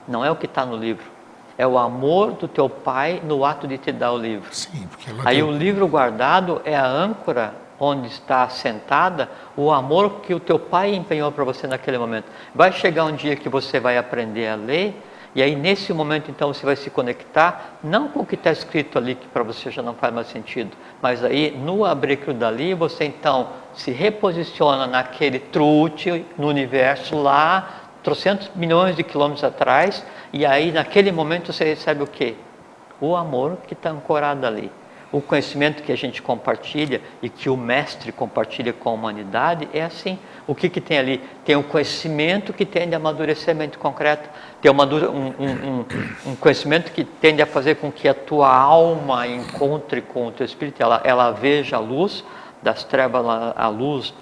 Não é o que está no livro é o amor do teu pai no ato de te dar o livro. Sim, porque Aí tem... o livro guardado é a âncora onde está sentada o amor que o teu pai empenhou para você naquele momento. Vai chegar um dia que você vai aprender a ler e aí nesse momento então você vai se conectar não com o que está escrito ali que para você já não faz mais sentido, mas aí no abrir dali você então se reposiciona naquele trute no universo lá trocentos milhões de quilômetros atrás, e aí naquele momento você recebe o quê? O amor que está ancorado ali. o conhecimento que a gente compartilha e que o mestre compartilha com a humanidade é assim. O que, que tem ali? Tem um conhecimento que tende a amadurecimento concreto, tem uma, um, um, um, conhecimento que tende a fazer com que a tua alma encontre com o teu espírito, ela, ela veja a luz, das trevas à luz,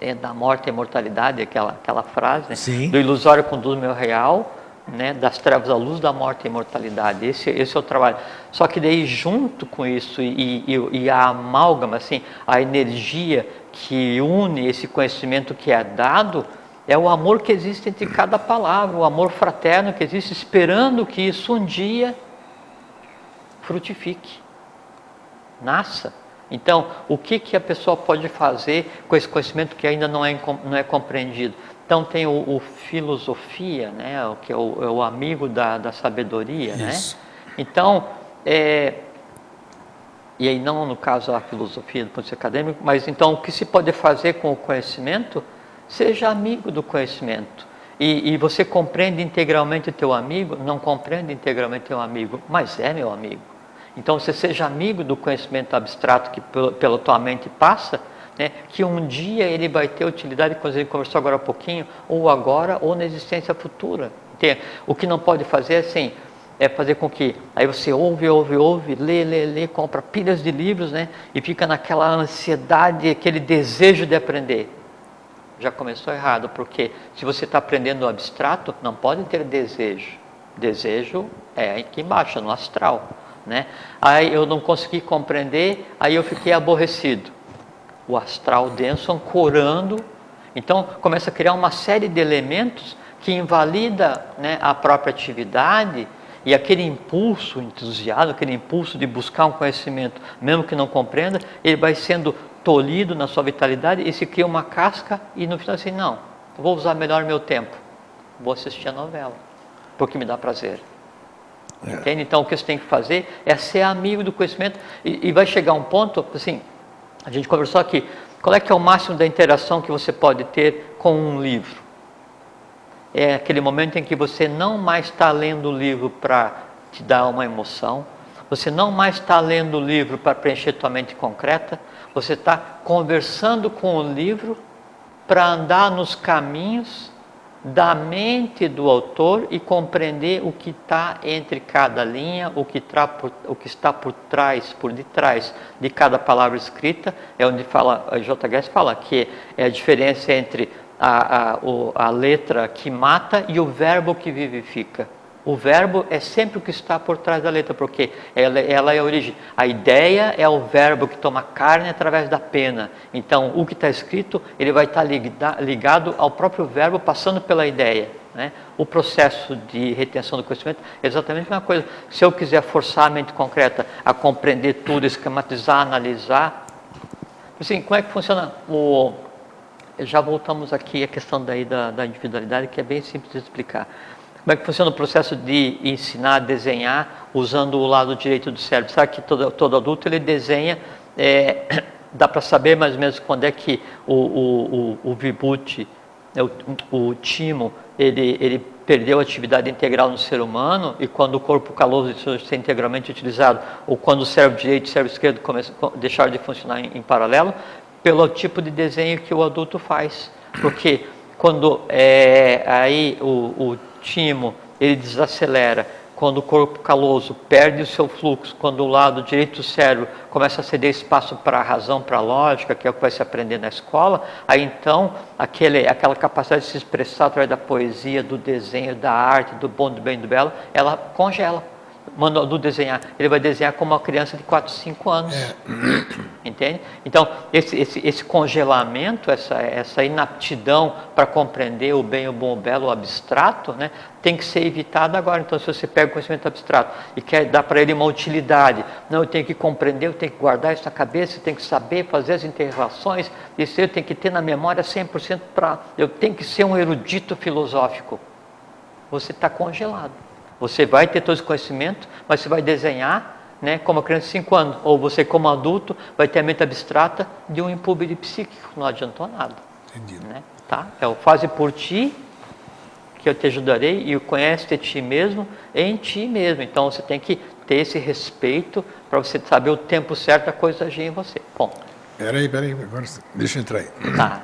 é, é da morte e imortalidade, aquela, aquela frase, né? do ilusório conduz meu real, né, das trevas à luz da morte e imortalidade. Esse, esse é o trabalho. Só que daí, junto com isso e, e, e, a amálgama, assim, a energia que une esse conhecimento que é dado, é o amor que existe entre cada palavra, o amor fraterno que existe, esperando que isso um dia frutifique, nasça. Então, o que, que a pessoa pode fazer com esse conhecimento que ainda não é, não é compreendido? Então tem o, o filosofia, né, que é o, é o amigo da, da sabedoria, né? Isso. né? Então, é, e aí não no caso a filosofia do ponto de vista acadêmico, mas então o que se pode fazer com o conhecimento, seja amigo do conhecimento. E, e você compreende integralmente o teu amigo, não compreende integralmente o teu amigo, mas é meu amigo. Então você seja amigo do conhecimento abstrato que pela tua mente passa, né, que um dia ele vai ter utilidade, como gente conversou agora há pouquinho, ou agora ou na existência futura. Entende? O que não pode fazer é assim, é fazer com que aí você ouve, ouve, ouve, lê, lê, lê, compra pilhas de livros, né, e fica naquela ansiedade, aquele desejo de aprender. Já começou errado, porque se você está aprendendo o abstrato, não pode ter desejo. Desejo é aqui embaixo, no astral. Né? Aí eu não consegui compreender, aí eu fiquei aborrecido o astral denso ancorando. Então começa a criar uma série de elementos que invalida né, a própria atividade e aquele impulso entusiasmo, aquele impulso de buscar um conhecimento, mesmo que não compreenda, ele vai sendo tolhido na sua vitalidade e se cria uma casca e no final assim, não, vou usar melhor meu tempo, vou assistir a novela, porque me dá prazer. É. Entende? Então o que você tem que fazer é ser amigo do conhecimento e, e vai chegar um ponto, assim, a gente conversou aqui. Qual é que é o máximo da interação que você pode ter com um livro? É aquele momento em que você não mais está lendo o livro para te dar uma emoção, você não mais está lendo o livro para preencher tua mente concreta, você está conversando com o livro para andar nos caminhos da mente do autor e compreender o que está entre cada linha, o que, por, o que, está por trás, por detrás de cada palavra escrita, é onde fala, a J. Guess fala que é a diferença entre a, a, a letra que mata e o verbo que vivifica. O verbo é sempre o que está por trás da letra, porque ela, ela, é a origem. A ideia é o verbo que toma carne através da pena. Então, o que está escrito, ele vai estar ligado ao próprio verbo passando pela ideia. Né? O processo de retenção do conhecimento é exatamente uma coisa. Se eu quiser forçar a mente concreta a compreender tudo, esquematizar, analisar, assim, como é que funciona o... Já voltamos aqui à questão daí da, da individualidade, que é bem simples de explicar. Como é que funciona o processo de ensinar a desenhar usando o lado direito do cérebro? Sabe que todo, todo adulto ele desenha, é, *clears throat* dá para saber mais ou menos quando é que o, o, o, o Vibhuti, né, o, o timo, ele, ele perdeu a atividade integral no ser humano e quando o corpo caloso ser integralmente utilizado, ou quando o cérebro direito e o cérebro esquerdo começam, deixaram de funcionar em, em paralelo, pelo tipo de desenho que o adulto faz. Porque quando é, aí o, o timo, ele desacelera. Quando o corpo caloso perde o seu fluxo, quando o lado direito do cérebro começa a ceder espaço para a razão, para a lógica, que é o que vai se aprender na escola, aí então aquele, aquela capacidade de se expressar através da poesia, do desenho, da arte, do bom, do bem, do belo, ela congela do desenhar. Ele vai desenhar como uma criança de 4, 5 anos. É. *clears throat* Entende? Então, esse, esse, esse congelamento, essa, essa inaptidão para compreender o bem, o bom, o belo, o abstrato, né, tem que ser evitado agora. Então, se você pega o conhecimento abstrato e quer dar para ele uma utilidade, não, eu tenho que compreender, eu tenho que guardar isso na cabeça, eu tenho que saber fazer as interrelações, isso eu tenho que ter na memória 100% para. Eu tenho que ser um erudito filosófico. Você está congelado. Você vai ter todo esse conhecimento, mas você vai desenhar né, como uma criança de 5 anos. Ou você, como adulto, vai ter a mente abstrata de um impúbere psíquico. Não adiantou nada. Entendi. Né? Tá? É o faze por ti, que eu te ajudarei, e o conhece de ti mesmo em ti mesmo. Então você tem que ter esse respeito para você saber o tempo certo da coisa agir em você. Bom. Peraí, peraí, agora deixa eu entrar aí. Tá.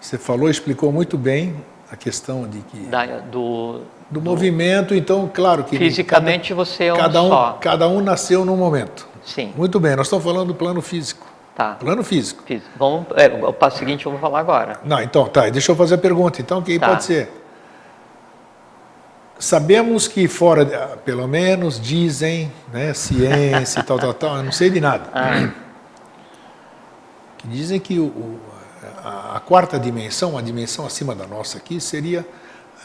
Você falou, explicou muito bem a questão de que Da, do, do movimento, então, claro que fisicamente você é um cada um, só. cada um nasceu num momento. Sim. Muito bem, nós estamos falando do plano físico. Tá. Plano físico. Fiz. Vamos, é, o passo seguinte eu vou falar agora. Não, então, tá, deixa eu fazer a pergunta. Então, quem Tá. pode ser? Sabemos que fora, ah, pelo menos dizem, né, ciência, tal, tal, tal, eu não sei de nada. Ah, Que dizem que o, a, a quarta dimensão, a dimensão acima da nossa aqui, seria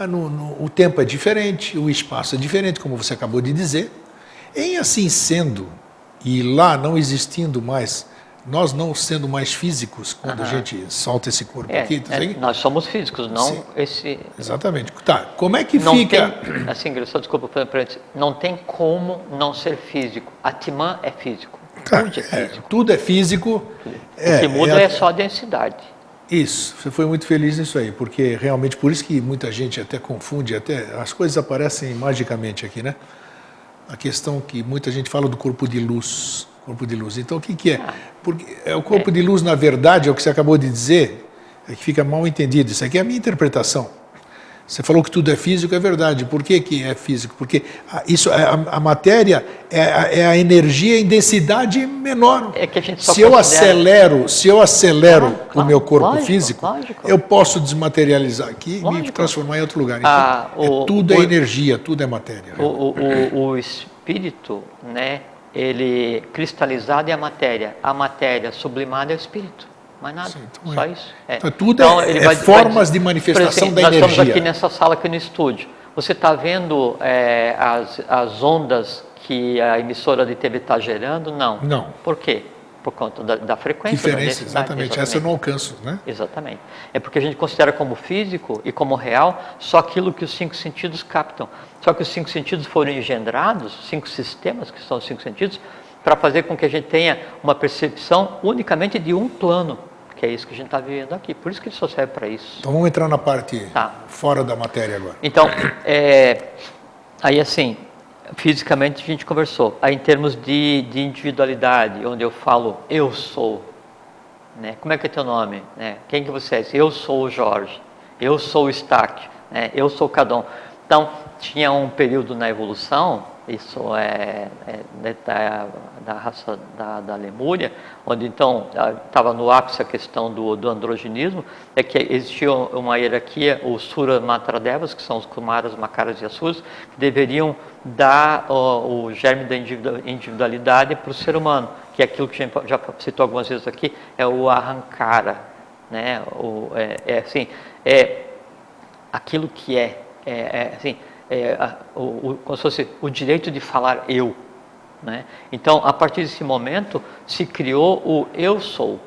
no- no- o tempo é diferente, o espaço é diferente, como você acabou de dizer. Em assim sendo, e lá não existindo mais, nós não sendo mais físicos quando a gente solta esse corpo é, aqui, tá é, nós somos físicos, não Sim. esse. Exatamente. Tá, como é que Não fica. tem, assim, só desculpa, não tem como não ser físico. Atman é físico. Tá, Tudo é é, físico. tudo é físico. o que muda é, só a densidade. Isso, você foi muito feliz nisso aí, porque realmente por isso que muita gente até confunde, até as coisas aparecem magicamente aqui, né? A questão que muita gente fala do corpo de luz, corpo de luz. Então o que, que é? Porque é o corpo de luz, na verdade, é o que você acabou de dizer, é que fica mal entendido. Isso aqui é a minha interpretação. Você falou que tudo é físico, é verdade. Por que, que é físico? Porque a, isso, a, a matéria é a, é a energia em densidade menor. É que a gente só se eu acelero, se eu acelero Claro, o claro, meu corpo lógico, físico, lógico. eu posso desmaterializar aqui e me transformar em outro lugar. Então, Ah, é o- tudo é o- energia, tudo é matéria. O, o, o, o espírito, né, ele cristalizado é a matéria. A matéria sublimada é o espírito. Mais nada, Sim, então só é. isso. É. Então, tudo é- ele é formas de manifestação por da nós estamos energia. aqui nessa sala, aqui no estúdio. Você está vendo é, as, as ondas que a emissora de TV está gerando? Não. Não. Por quê? Por conta da, da frequência. da Diferença, densidade, exatamente. Essa eu não alcanço, né? Exatamente. É porque a gente considera como físico e como real só aquilo que os cinco sentidos captam. Só que os cinco sentidos foram engendrados, cinco sistemas que são os cinco sentidos, para fazer com que a gente tenha uma percepção unicamente de um plano, que é isso que a gente está vivendo aqui. Por isso que ele só serve para isso. Então vamos entrar na parte Tá. fora da matéria agora. Então, é, aí assim, fisicamente a gente conversou. Aí em termos de, de individualidade, onde eu falo eu sou, né? Como é que é teu nome? Né? Quem que você é? Eu sou o Jorge. Eu sou o Estáquio. Né? Eu sou o Cadon. Então, tinha um período na evolução, isso é, é da, da raça da, da Lemúria, onde então estava no ápice a questão do, do androgenismo, é que existia uma hierarquia, os Sura Matradevas, que são os Kumaras, Makaras e Asuras, que deveriam dar o, o germe da individu- individualidade para o ser humano, que é aquilo que já citou algumas vezes aqui, é o arrancara, né? o, é, é assim, é aquilo que é, é, é, assim, é, a- o, o, como se fosse o direito de falar eu. Né? Então, a partir desse momento, se criou o eu sou.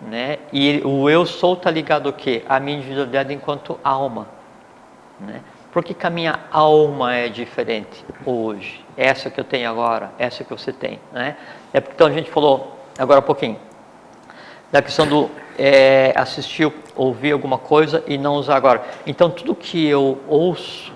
Né? E o eu sou está ligado ao quê? À minha individualidade enquanto alma. Né? Por que, que a minha alma é diferente hoje? Essa que eu tenho agora, essa que você tem. Né? É porque então a gente falou agora há pouquinho da questão do é, assistir, ouvir alguma coisa e não usar agora. Então, tudo que eu ouço,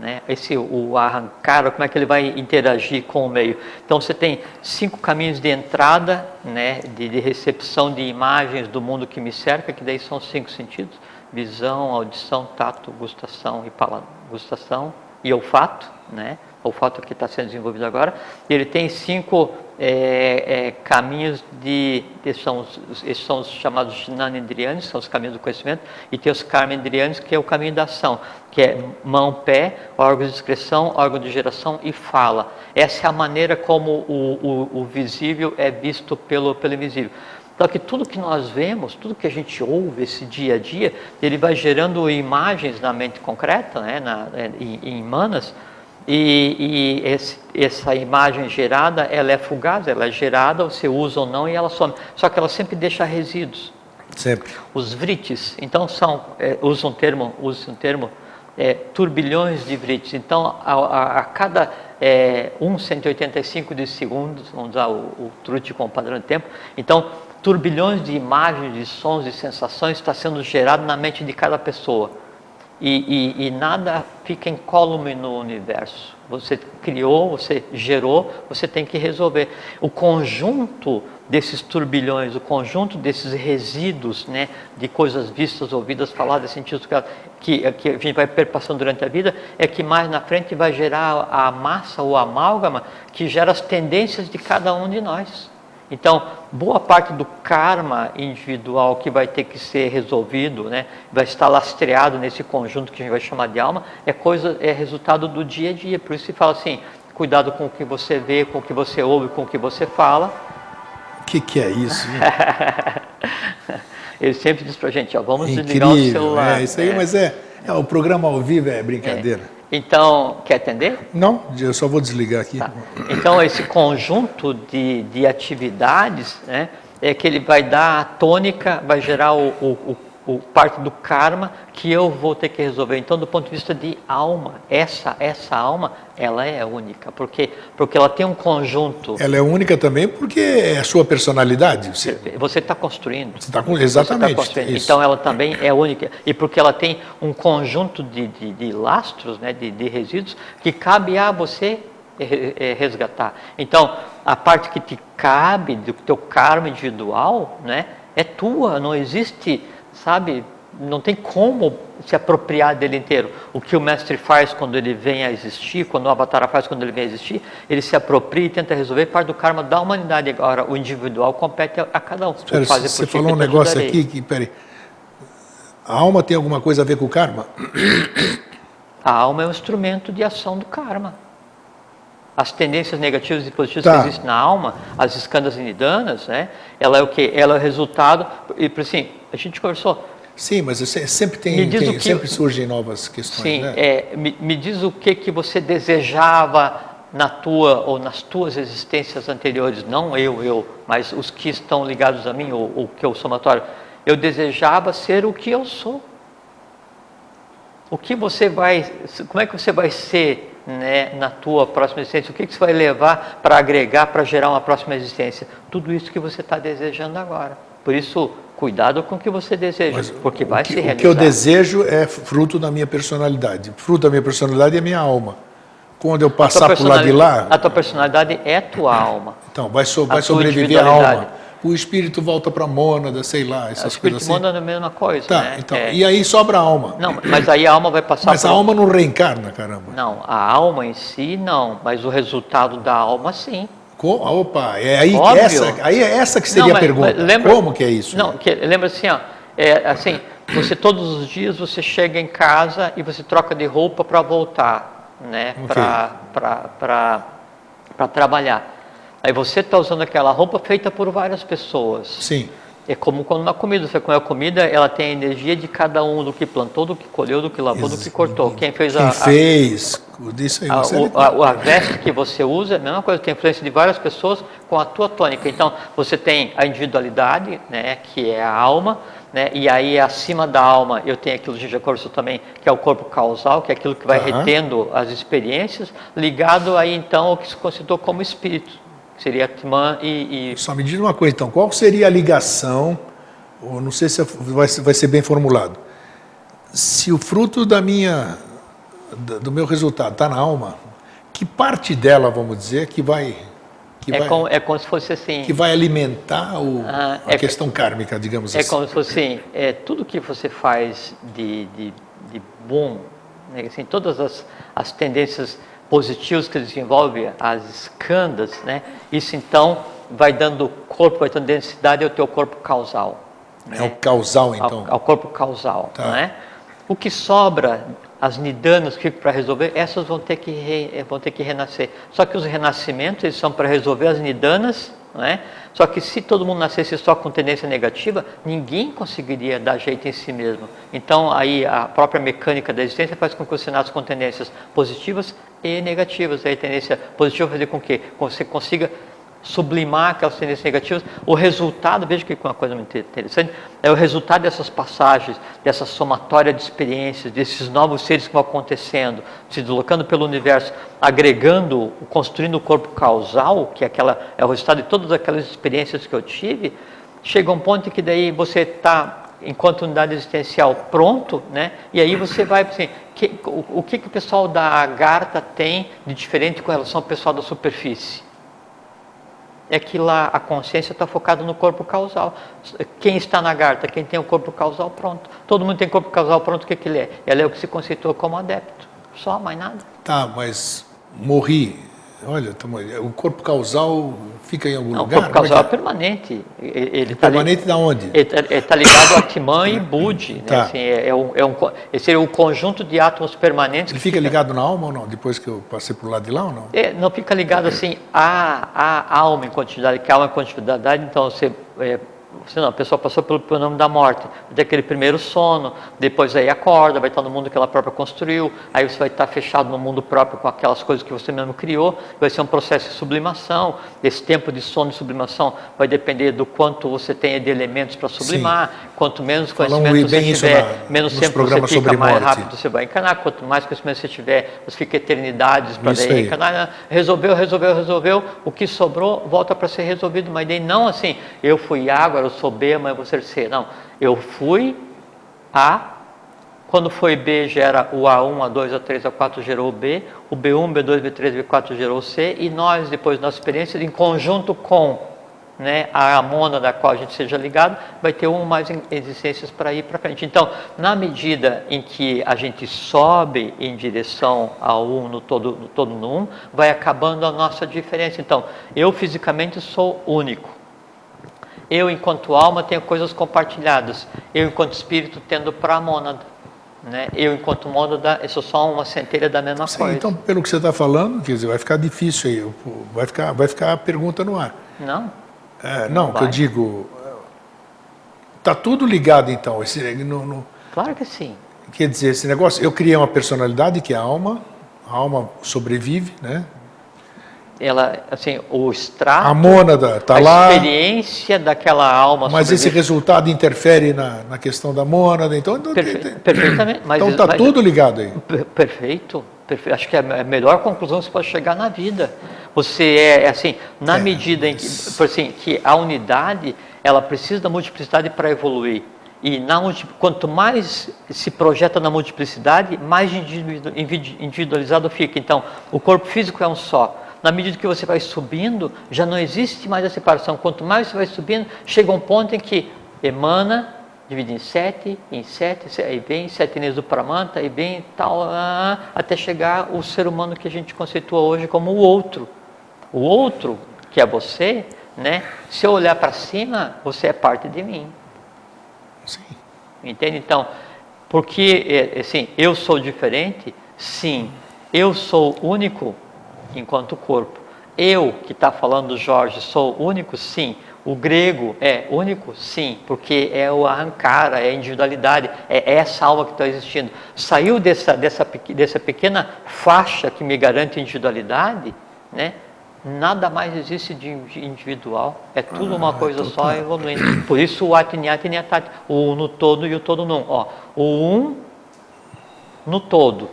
né, esse, o arrancar, como é que ele vai interagir com o meio? Então, você tem cinco caminhos de entrada, né, de, de recepção de imagens do mundo que me cerca, que daí são cinco sentidos: visão, audição, tato, gustação e paladar. Gustação e olfato, né? olfato que está sendo desenvolvido agora, ele tem cinco é, é, caminhos de, esses são, esses são os chamados Jnanendriyanis, são os caminhos do conhecimento, e tem os Karmendriyanis, que é o caminho da ação, que é mão, pé, órgãos de excreção, órgão de geração e fala. Essa é a maneira como o, o, o visível é visto pelo, pelo invisível. Então, que tudo que nós vemos, tudo que a gente ouve esse dia a dia, ele vai gerando imagens na mente concreta, né, na, em, em manas, e, e esse, essa imagem gerada, ela é fugaz, ela é gerada, você usa ou não e ela some. Só que ela sempre deixa resíduos. Sempre. Os vrites, então são, é, usa um termo, usa um termo, é, turbilhões de vrites. Então, a, a, a cada é, 1,185 de segundos, vamos usar o, o truque como padrão de tempo, então, turbilhões de imagens, de sons e sensações está sendo gerado na mente de cada pessoa. E, e, e nada fica incólume no universo. Você criou, você gerou, você tem que resolver. O conjunto desses turbilhões, o conjunto desses resíduos né, de coisas vistas, ouvidas, faladas, sentidas, que, que a gente vai perpassando durante a vida, é que mais na frente vai gerar a massa ou a amálgama que gera as tendências de cada um de nós. Então, boa parte do karma individual que vai ter que ser resolvido, né, vai estar lastreado nesse conjunto que a gente vai chamar de alma, é coisa, é resultado do dia a dia. Por isso se fala assim, cuidado com o que você vê, com o que você ouve, com o que você fala. O que, que é isso? *laughs* Ele sempre diz pra gente, ó, vamos Incrível, desligar o celular. É isso aí, é. mas é, é, o programa ao vivo é brincadeira. É. Então, quer atender? Não, eu só vou desligar aqui. Tá. Então, esse conjunto de, de atividades, né, é que ele vai dar a tônica, vai gerar o, o, o, parte do karma que eu vou ter que resolver. Então, do ponto de vista de alma, essa essa alma, ela é única, porque porque ela tem um conjunto. Ela é única também porque é a sua personalidade. Você está construindo. Você está exatamente. Tá construindo. Então, ela também é única e porque ela tem um conjunto de, de, de lastros, né, de, de resíduos que cabe a você resgatar. Então, a parte que te cabe do teu karma individual, né, é tua. Não existe sabe? Não tem como se apropriar dele inteiro. O que o mestre faz quando ele vem a existir, quando o avatar faz quando ele vem a existir, ele se apropria e tenta resolver parte do karma da humanidade. Agora, o individual compete a, a cada um. Espera, você falou um negócio aqui que, peraí, a alma tem alguma coisa a ver com o karma? A alma é um instrumento de ação do karma. As tendências negativas e positivas tá. que existem na alma, as escandas nidanas, né? Ela é o que? Ela é o resultado. E assim, a gente conversou. Sim, mas sempre tem, tem que, sempre surgem novas questões. Sim, né? é, me, me, diz o que que você desejava na tua ou nas tuas existências anteriores, não eu, eu, mas os que estão ligados a mim ou o que eu somatório. Eu desejava ser o que eu sou. O que você vai, como é que você vai ser né, na tua próxima existência? O que, que você vai levar para agregar, para gerar uma próxima existência? Tudo isso que você está desejando agora. Por isso, cuidado com o que você deseja, Mas porque vai que, se realizar. O que eu desejo é fruto da minha personalidade. Fruto da minha personalidade é minha alma. Quando eu passar por lá de lá... A tua personalidade é tua alma. Então, vai, so, vai sobreviver a alma. O espírito volta para a mônada, sei lá, essas coisas assim. O espírito mônada é a mesma coisa, tá, né? Então, é... E aí sobra a alma. Não, mas aí a alma vai passar Mas por... a alma não reencarna, caramba. Não, a alma em si não, mas o resultado da alma sim. Opa, é aí, essa, aí é essa que seria não, mas, a pergunta. Lembra, Como que é isso? Não, que, lembra assim, ó, é, assim, você todos os dias você chega em casa e você troca de roupa para voltar, né, okay. para trabalhar. Aí você está usando aquela roupa feita por várias pessoas. Sim. É como quando uma comida, você come a comida, ela tem a energia de cada um, do que plantou, do que colheu, do que lavou, do que cortou. Quem fez Quem a. fez, disso aí. A, o, a, a, veste que você usa, a mesma coisa, tem influência de várias pessoas com a tua tônica. Então, você tem a individualidade, né, que é a alma, né, e aí acima da alma eu tenho aquilo já conversou também, que é o corpo causal, que é aquilo que vai uhum. retendo as experiências, ligado aí então ao que se considerou como espírito seria Atman e, e... Só me diz uma coisa então, qual seria a ligação, ou não sei se vai, vai ser bem formulado, se o fruto da minha, do meu resultado está na alma, que parte dela, vamos dizer, que vai... Que é, vai, como, é como se fosse assim... Que vai alimentar o, ah, a é, questão kármica, digamos é assim. É como se fosse assim, é, tudo que você faz de, de, de bom, né, assim, todas as, as tendências positivos que desenvolve as escandas, né? Isso então vai dando corpo, vai dando densidade ao teu corpo causal. É o causal então. Ao, ao corpo causal, tá. né? O que sobra, as nidanas que ficam para resolver, essas vão ter que re, vão ter que renascer. Só que os renascimentos eles são para resolver as nidanas é? Só que se todo mundo nascesse só com tendência negativa, ninguém conseguiria dar jeito em si mesmo. Então, aí a própria mecânica da existência faz com que você nasça com tendências positivas e negativas. Aí a tendência positiva fazer com que você consiga sublimar aquelas tendências negativas, o resultado, veja que é uma coisa muito interessante, é o resultado dessas passagens, dessa somatória de experiências, desses novos seres que vão acontecendo, se deslocando pelo universo, agregando, construindo o corpo causal, que é, aquela, é o resultado de todas aquelas experiências que eu tive, chega um ponto em que daí você está enquanto unidade existencial pronto, né? E aí você vai assim, que, o, o que, que o pessoal da Agartha tem de diferente com relação ao pessoal da superfície? É que lá a consciência está focada no corpo causal. Quem está na Agartha, quem tem o corpo causal pronto. Todo mundo tem corpo causal pronto, o que, que ele é? Ele é o que se conceitua como adepto. Só, mais nada. Tá, mas morri, Olha, o corpo causal fica em algum não, lugar? O corpo causal é, é, permanente. Ele, é tá permanente da onde? Está ligado a Atman e *coughs* Budi. Né? Tá. Assim, é, é, um, é um, esse seria o conjunto de átomos permanentes. Ele fica, fica, ligado na alma ou não? Depois que eu passei por lado de lá ou não? É, não fica ligado assim à, à alma em quantidade, que a alma em quantidade, então você é, você não, a pessoa passou pelo fenômeno da morte, vai aquele primeiro sono, depois aí acorda, vai estar no mundo que ela própria construiu, aí você vai estar fechado no mundo próprio com aquelas coisas que você mesmo criou, vai ser um processo de sublimação, esse tempo de sono e sublimação vai depender do quanto você tem de elementos para sublimar, Sim. Quanto menos conhecimento você tiver, na, menos tempo você fica, mais morte. rápido você vai encanar, quanto mais conhecimento você tiver, você fica eternidades para daí encanar, resolveu, resolveu, resolveu, o que sobrou volta para ser resolvido, mas daí não assim, eu fui água, eu sou B, amanhã eu vou ser C. Não, eu fui A, quando foi B gera o A1, A2, A3, A4 gerou o B, o B1, B2, B3, B4 gerou o C, e nós, depois da nossa experiência, em conjunto com né, a amona da qual a gente seja ligado, vai ter uma mais existências para ir para frente. Então, na medida em que a gente sobe em direção ao um no todo no todo no um, vai acabando a nossa diferença. Então, eu fisicamente sou único. Eu, enquanto alma, tenho coisas compartilhadas. Eu, enquanto espírito, tendo para a mônada. Né? Eu, enquanto mônada, eu sou só uma centelha da mesma Sim, coisa. Então, pelo que você está falando, quer dizer, vai ficar difícil aí. Vai ficar, vai ficar a pergunta no ar. Não. É, não, não que eu digo. Está tudo ligado, então. Esse, no, no, claro que sim. Quer dizer, esse negócio. Eu criei uma personalidade que é a alma. A alma sobrevive, né? ela, assim, o extrato, a mônada está lá, a experiência daquela alma. Mas esse resultado interfere na, na questão da mônada, então, então Perfe tem, perfeitamente. Mas, então está tudo ligado aí. Perfeito. Acho que é a melhor conclusão que você pode chegar na vida. Você é, é assim, na é, medida em que, assim, que a unidade, ela precisa da multiplicidade para evoluir. E na, quanto mais se projeta na multiplicidade, mais individualizado fica. Então, o corpo físico é um só na medida que você vai subindo, já não existe mais a separação. Quanto mais você vai subindo, chega um ponto em que emana, divide em sete, em sete, aí vem sete níveis do Pramanta, aí vem tal, até chegar o ser humano que a gente conceitua hoje como o outro. O outro, que é você, né? Se eu olhar para cima, você é parte de mim. Sim. Entende? Então, porque, é, assim, eu sou diferente? Sim. Eu sou único? enquanto corpo. Eu, que está falando Jorge, sou único? Sim. O grego é único? Sim, porque é o arrancara, é a individualidade, é essa alma que está existindo. Saiu dessa, dessa, dessa pequena faixa que me garante individualidade, né? nada mais existe de individual, é tudo uma ah, coisa só evoluindo. Por isso o atiniati niatati, o um no todo e o todo num. Ó, o um no todo,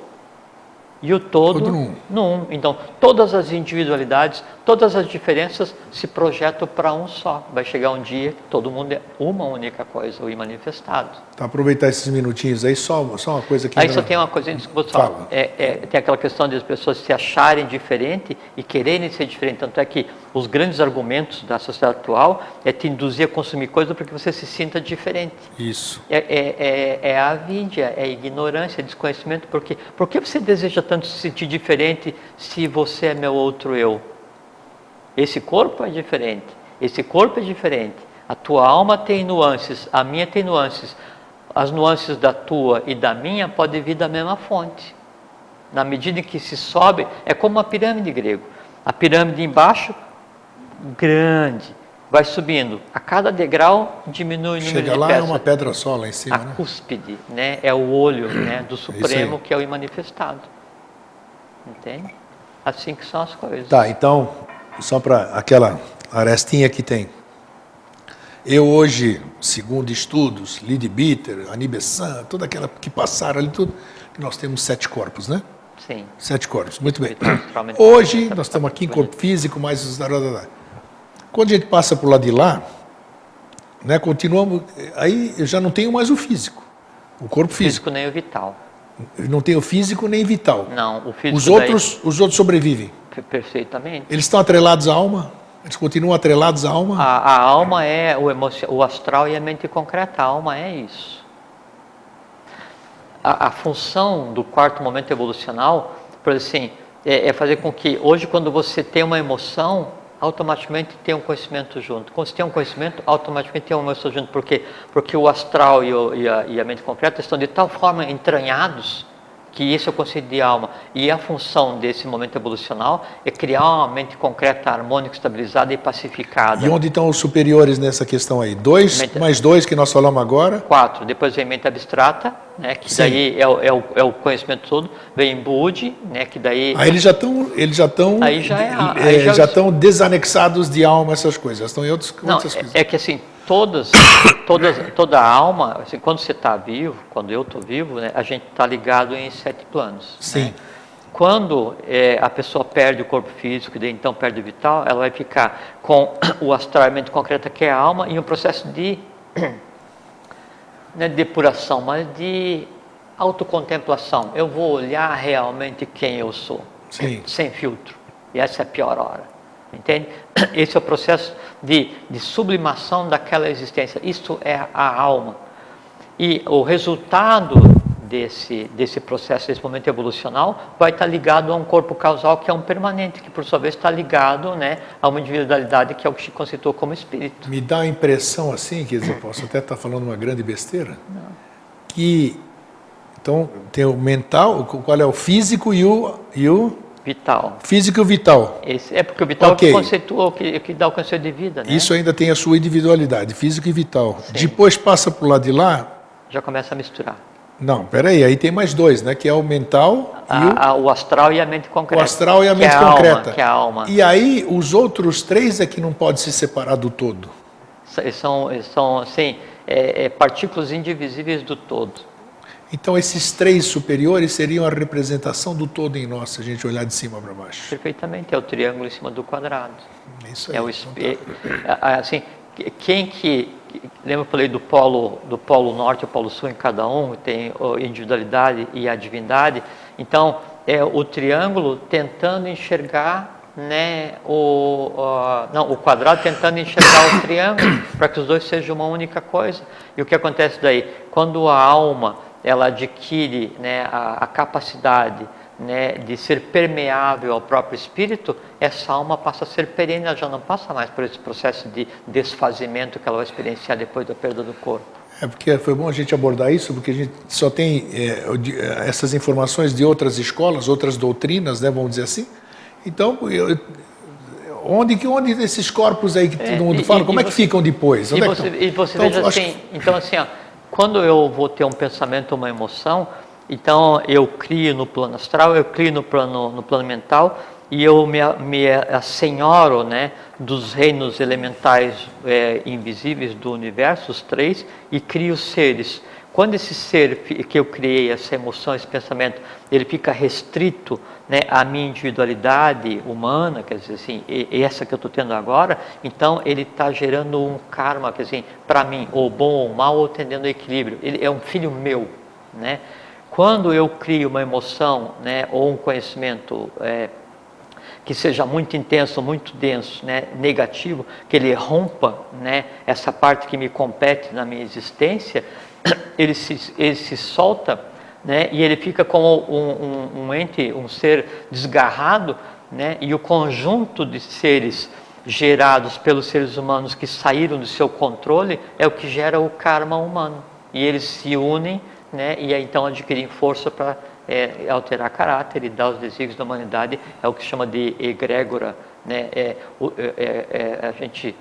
e o todo, todo num. num. Então, todas as individualidades, todas as diferenças se projetam para um só. Vai chegar um dia que todo mundo é uma única coisa, o manifestado. Tá, aproveitar esses minutinhos aí, só, só uma coisa que... Aí só tem uma coisa, desculpa só, é, é, tem aquela questão de as pessoas se acharem diferente e quererem ser diferente. Tanto é que os grandes argumentos da sociedade atual é te induzir a consumir coisas para que você se sinta diferente. Isso. É, é, é, é é a ignorância, é desconhecimento. Porque, por que você deseja tanto se sentir diferente se você é meu outro eu? Esse corpo é diferente, esse corpo é diferente. A tua alma tem nuances, a minha tem nuances. As nuances da tua e da minha podem vir da mesma fonte. Na medida em que se sobe, é como uma pirâmide grego. A pirâmide embaixo, grande, vai subindo. A cada degrau diminui o número Chega de lá é uma pedra só lá em cima. A né? cúspide, né? É o olho né, *clears throat* do Supremo que é o imanifestado. Entende? Assim que são as coisas. Tá, então, só para aquela arestinha que tem. Eu hoje, segundo estudos, Lidi Bitter, Anibessan, toda aquela que passaram ali, tudo, nós temos sete corpos, né? Sim. Sete corpos, muito bem. Hoje, nós estamos aqui em corpo físico, mais os... Quando a gente passa por lá de lá, né? Continuamos, aí eu já não tenho mais o físico, o corpo físico. Físico nem o vital. Eu não tenho físico nem vital. Não, o físico Os outros, os outros sobrevivem. Perfeitamente. Eles estão atrelados à alma? Eles continuam atrelados à alma? A, a alma é o, emocio, o astral e a mente concreta. A alma é isso. A, a função do quarto momento evolucional, por assim, é, é fazer com que hoje, quando você tem uma emoção, automaticamente tem um conhecimento junto. Quando você tem um conhecimento, automaticamente tem uma emoção junto. Por quê? Porque o astral e, o, e, a, e a mente concreta estão de tal forma entranhados que isso é o conceito de alma. E a função desse momento evolucional é criar uma mente concreta, harmônica, estabilizada e pacificada. E onde estão os superiores nessa questão aí? Dois Mente- mais dois que nós falamos agora? Quatro, depois vem mente abstrata, né, que Sim. daí é o, é, o, é o conhecimento todo. Vem Budi, né, que daí... Aí eles já estão, eles já estão, Aí já é- aí já- já estão desanexados de alma essas coisas. Estão em outros, Não, outras coisas. é, é que assim, todas, todas, toda a alma, assim, quando você está vivo, quando eu estou vivo, né, a gente está ligado em sete planos. Sim. né? Quando é, a pessoa perde o corpo físico, e então perde o vital, ela vai ficar com *coughs* o astral e a mente concreta, que é a alma, em um processo de não é de depuração, mas de autocontemplação. Eu vou olhar realmente quem eu sou, Sim. sem filtro. E essa é a pior hora. Entende? *coughs* Esse é o processo de, de sublimação daquela existência. Isso é a alma. E o resultado desse, desse processo, desse momento evolucional, vai estar ligado a um corpo causal que é um permanente, que por sua vez está ligado né, a uma individualidade que é o que se constituiu como espírito. Me dá a impressão assim, quer dizer, posso até estar falando uma grande besteira, que então tem o mental, qual é o físico e o, e o Vital. físico e vital. Esse, é porque o vital é o que conceitua, que, que dá o conceito de vida, né? Isso ainda tem a sua individualidade, físico e vital. Depois passa para o lado de lá. Já começa a misturar. Não, peraí, aí tem mais dois, né? Que é o mental e o A- a- o astral e a mente concreta. O astral e a que mente é alma, concreta. que é a alma. E aí, os outros três é que não pode se separar do todo. São, são assim, é, é partículas indivisíveis do todo. Então, esses três superiores seriam a representação do todo em nós, se a gente olhar de cima para baixo. Perfeitamente, é o triângulo em cima do quadrado. É isso aí. É o Então, espelho. Assim, quem que. Lembra que eu falei do polo, do polo norte e polo sul em cada um, tem a individualidade e a divindade. Então, é o triângulo tentando enxergar né, o, ó, não, o quadrado tentando enxergar o triângulo para que os dois sejam uma única coisa. E o que acontece daí? Quando a alma ela adquire né, a, a capacidade né, de ser permeável ao próprio espírito, essa alma passa a ser perene, ela já não passa mais por esse processo de desfazimento que ela vai experienciar depois da perda do corpo. É porque foi bom a gente abordar isso, porque a gente só tem é, é, essas informações de outras escolas, outras doutrinas, né, vamos dizer assim. Então, eu- onde que onde esses corpos aí que É, todo mundo e- fala, e- como e é que você- ficam depois? E Onde é que você, e você Então, veja assim, então assim, ó, quando eu vou ter um pensamento, uma emoção, então eu crio no plano astral, eu crio no plano, no plano mental e eu me, me assenhoro né, dos reinos elementais é, invisíveis do universo, os três, e crio seres. Quando esse ser que eu criei, essa emoção, esse pensamento, ele fica restrito né, à minha individualidade humana, quer dizer assim, essa que eu estou tendo agora, então ele está gerando um karma, quer dizer, para mim, ou bom ou mal, ou tendendo ao equilíbrio. Ele é um filho meu, né? Quando eu crio uma emoção, né, ou um conhecimento é, que seja muito intenso, muito denso, né, negativo, que ele rompa né, essa parte que me compete na minha existência, *coughs* ele se, ele se solta né, e ele fica como um, um, um ente, um ser desgarrado, né, e o conjunto de seres gerados pelos seres humanos que saíram do seu controle é o que gera o karma humano. E eles se unem né, e então adquirem força para é, alterar caráter e dar os desígnios da humanidade, é o que chama de egrégora. Né? É, é, é, é, a gente,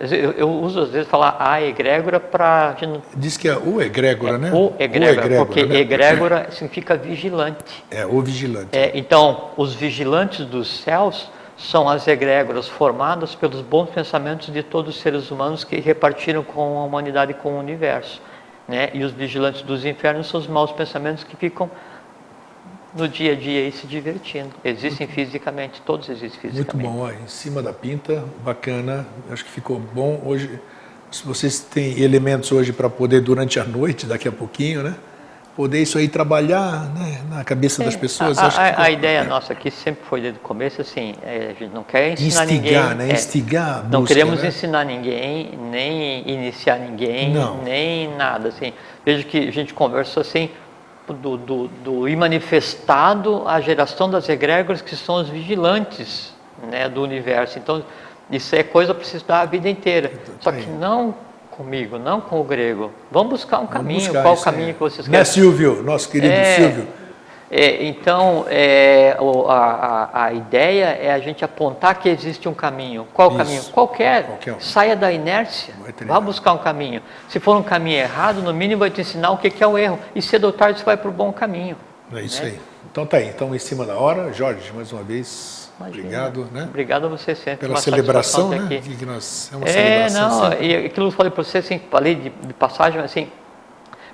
eu, eu uso às vezes falar a egrégora para Diz que é o egrégora, né? o egrégora, porque né? egrégora significa vigilante. É, o vigilante. É, então, os vigilantes dos céus são as egrégoras formadas pelos bons pensamentos de todos os seres humanos que repartiram com a humanidade e com o universo. Né? E os vigilantes dos infernos são os maus pensamentos que ficam no dia a dia aí se divertindo. Existem fisicamente, todos existem Muito fisicamente. bom, ó, em cima da pinta, bacana. Acho que ficou bom. Hoje se vocês têm elementos hoje para poder durante a noite, daqui a pouquinho, né? Poder isso aí trabalhar né, na cabeça das pessoas. A, que- a ideia nossa aqui sempre foi desde o começo assim, é, a gente não quer ensinar Instigar, ninguém. né? é, Instigar não busca, queremos né? ensinar ninguém, nem iniciar ninguém, Não. nem nada assim. Veja que a gente conversou assim do, do, do ir manifestado a geração das egrégoras que são os vigilantes né, do universo. Então isso é coisa para se estudar a vida inteira. Só que aí. não comigo, não com o grego. Vamos buscar um Vamos caminho. buscar Qual o caminho que vocês Né, querem? Silvio? Nosso querido É, Silvio. É, então, é, a, a- ideia é a gente apontar que existe um caminho. Qual Isso. caminho? Qualquer. Qualquer um. Saia da inércia. Vá buscar um caminho. Se for um caminho errado, no mínimo vai te ensinar o que é o erro. E cedo ou tarde você vai para o bom caminho. É isso né? aí. Então tá aí. Então, em cima da hora, Jorge, mais uma vez, Imagina. obrigado, né? Obrigado a você sempre. Pela celebração, né? aqui. Que nós, é uma É, celebração não, sempre. e aquilo que eu falei para você, assim, falei de, de passagem, assim,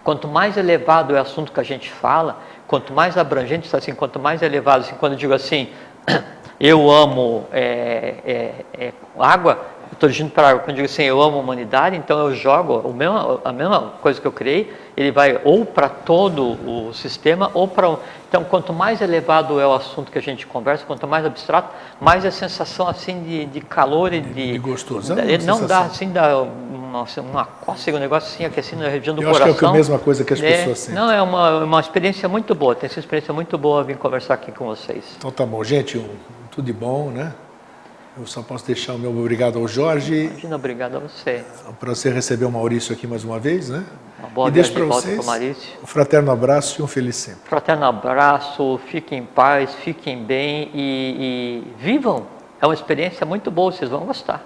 quanto mais elevado é o assunto que a gente fala, quanto mais abrangente, assim, quanto mais elevado, assim, quando eu digo assim, *clears throat* eu amo é, é, é, água, eu estou dirigindo para água, quando eu digo assim, eu amo a humanidade, então eu jogo o mesmo, a mesma coisa que eu criei, ele vai ou para todo o sistema, ou para... Então, quanto mais elevado é o assunto que a gente conversa, quanto mais abstrato, mais a sensação, assim, de, de calor e de... De gostosão, da- uma não dá, sensação. assim, dá uma, uma cócega, um negócio assim, aquecendo na região do Eu acho que é coração. a mesma coisa que as É, pessoas sentem. Não, é uma, uma experiência muito boa, tem sido uma experiência muito boa vir conversar aqui com vocês. Então tá bom, gente, um, tudo de bom, né? Eu só posso deixar o meu obrigado ao Jorge. Imagina, obrigado a você. Para você receber o Maurício aqui mais uma vez, né? Uma boa e deixo para vocês um fraterno abraço e um feliz sempre. Fraterno abraço, fiquem em paz, fiquem bem e, e vivam. É uma experiência muito boa, vocês vão gostar.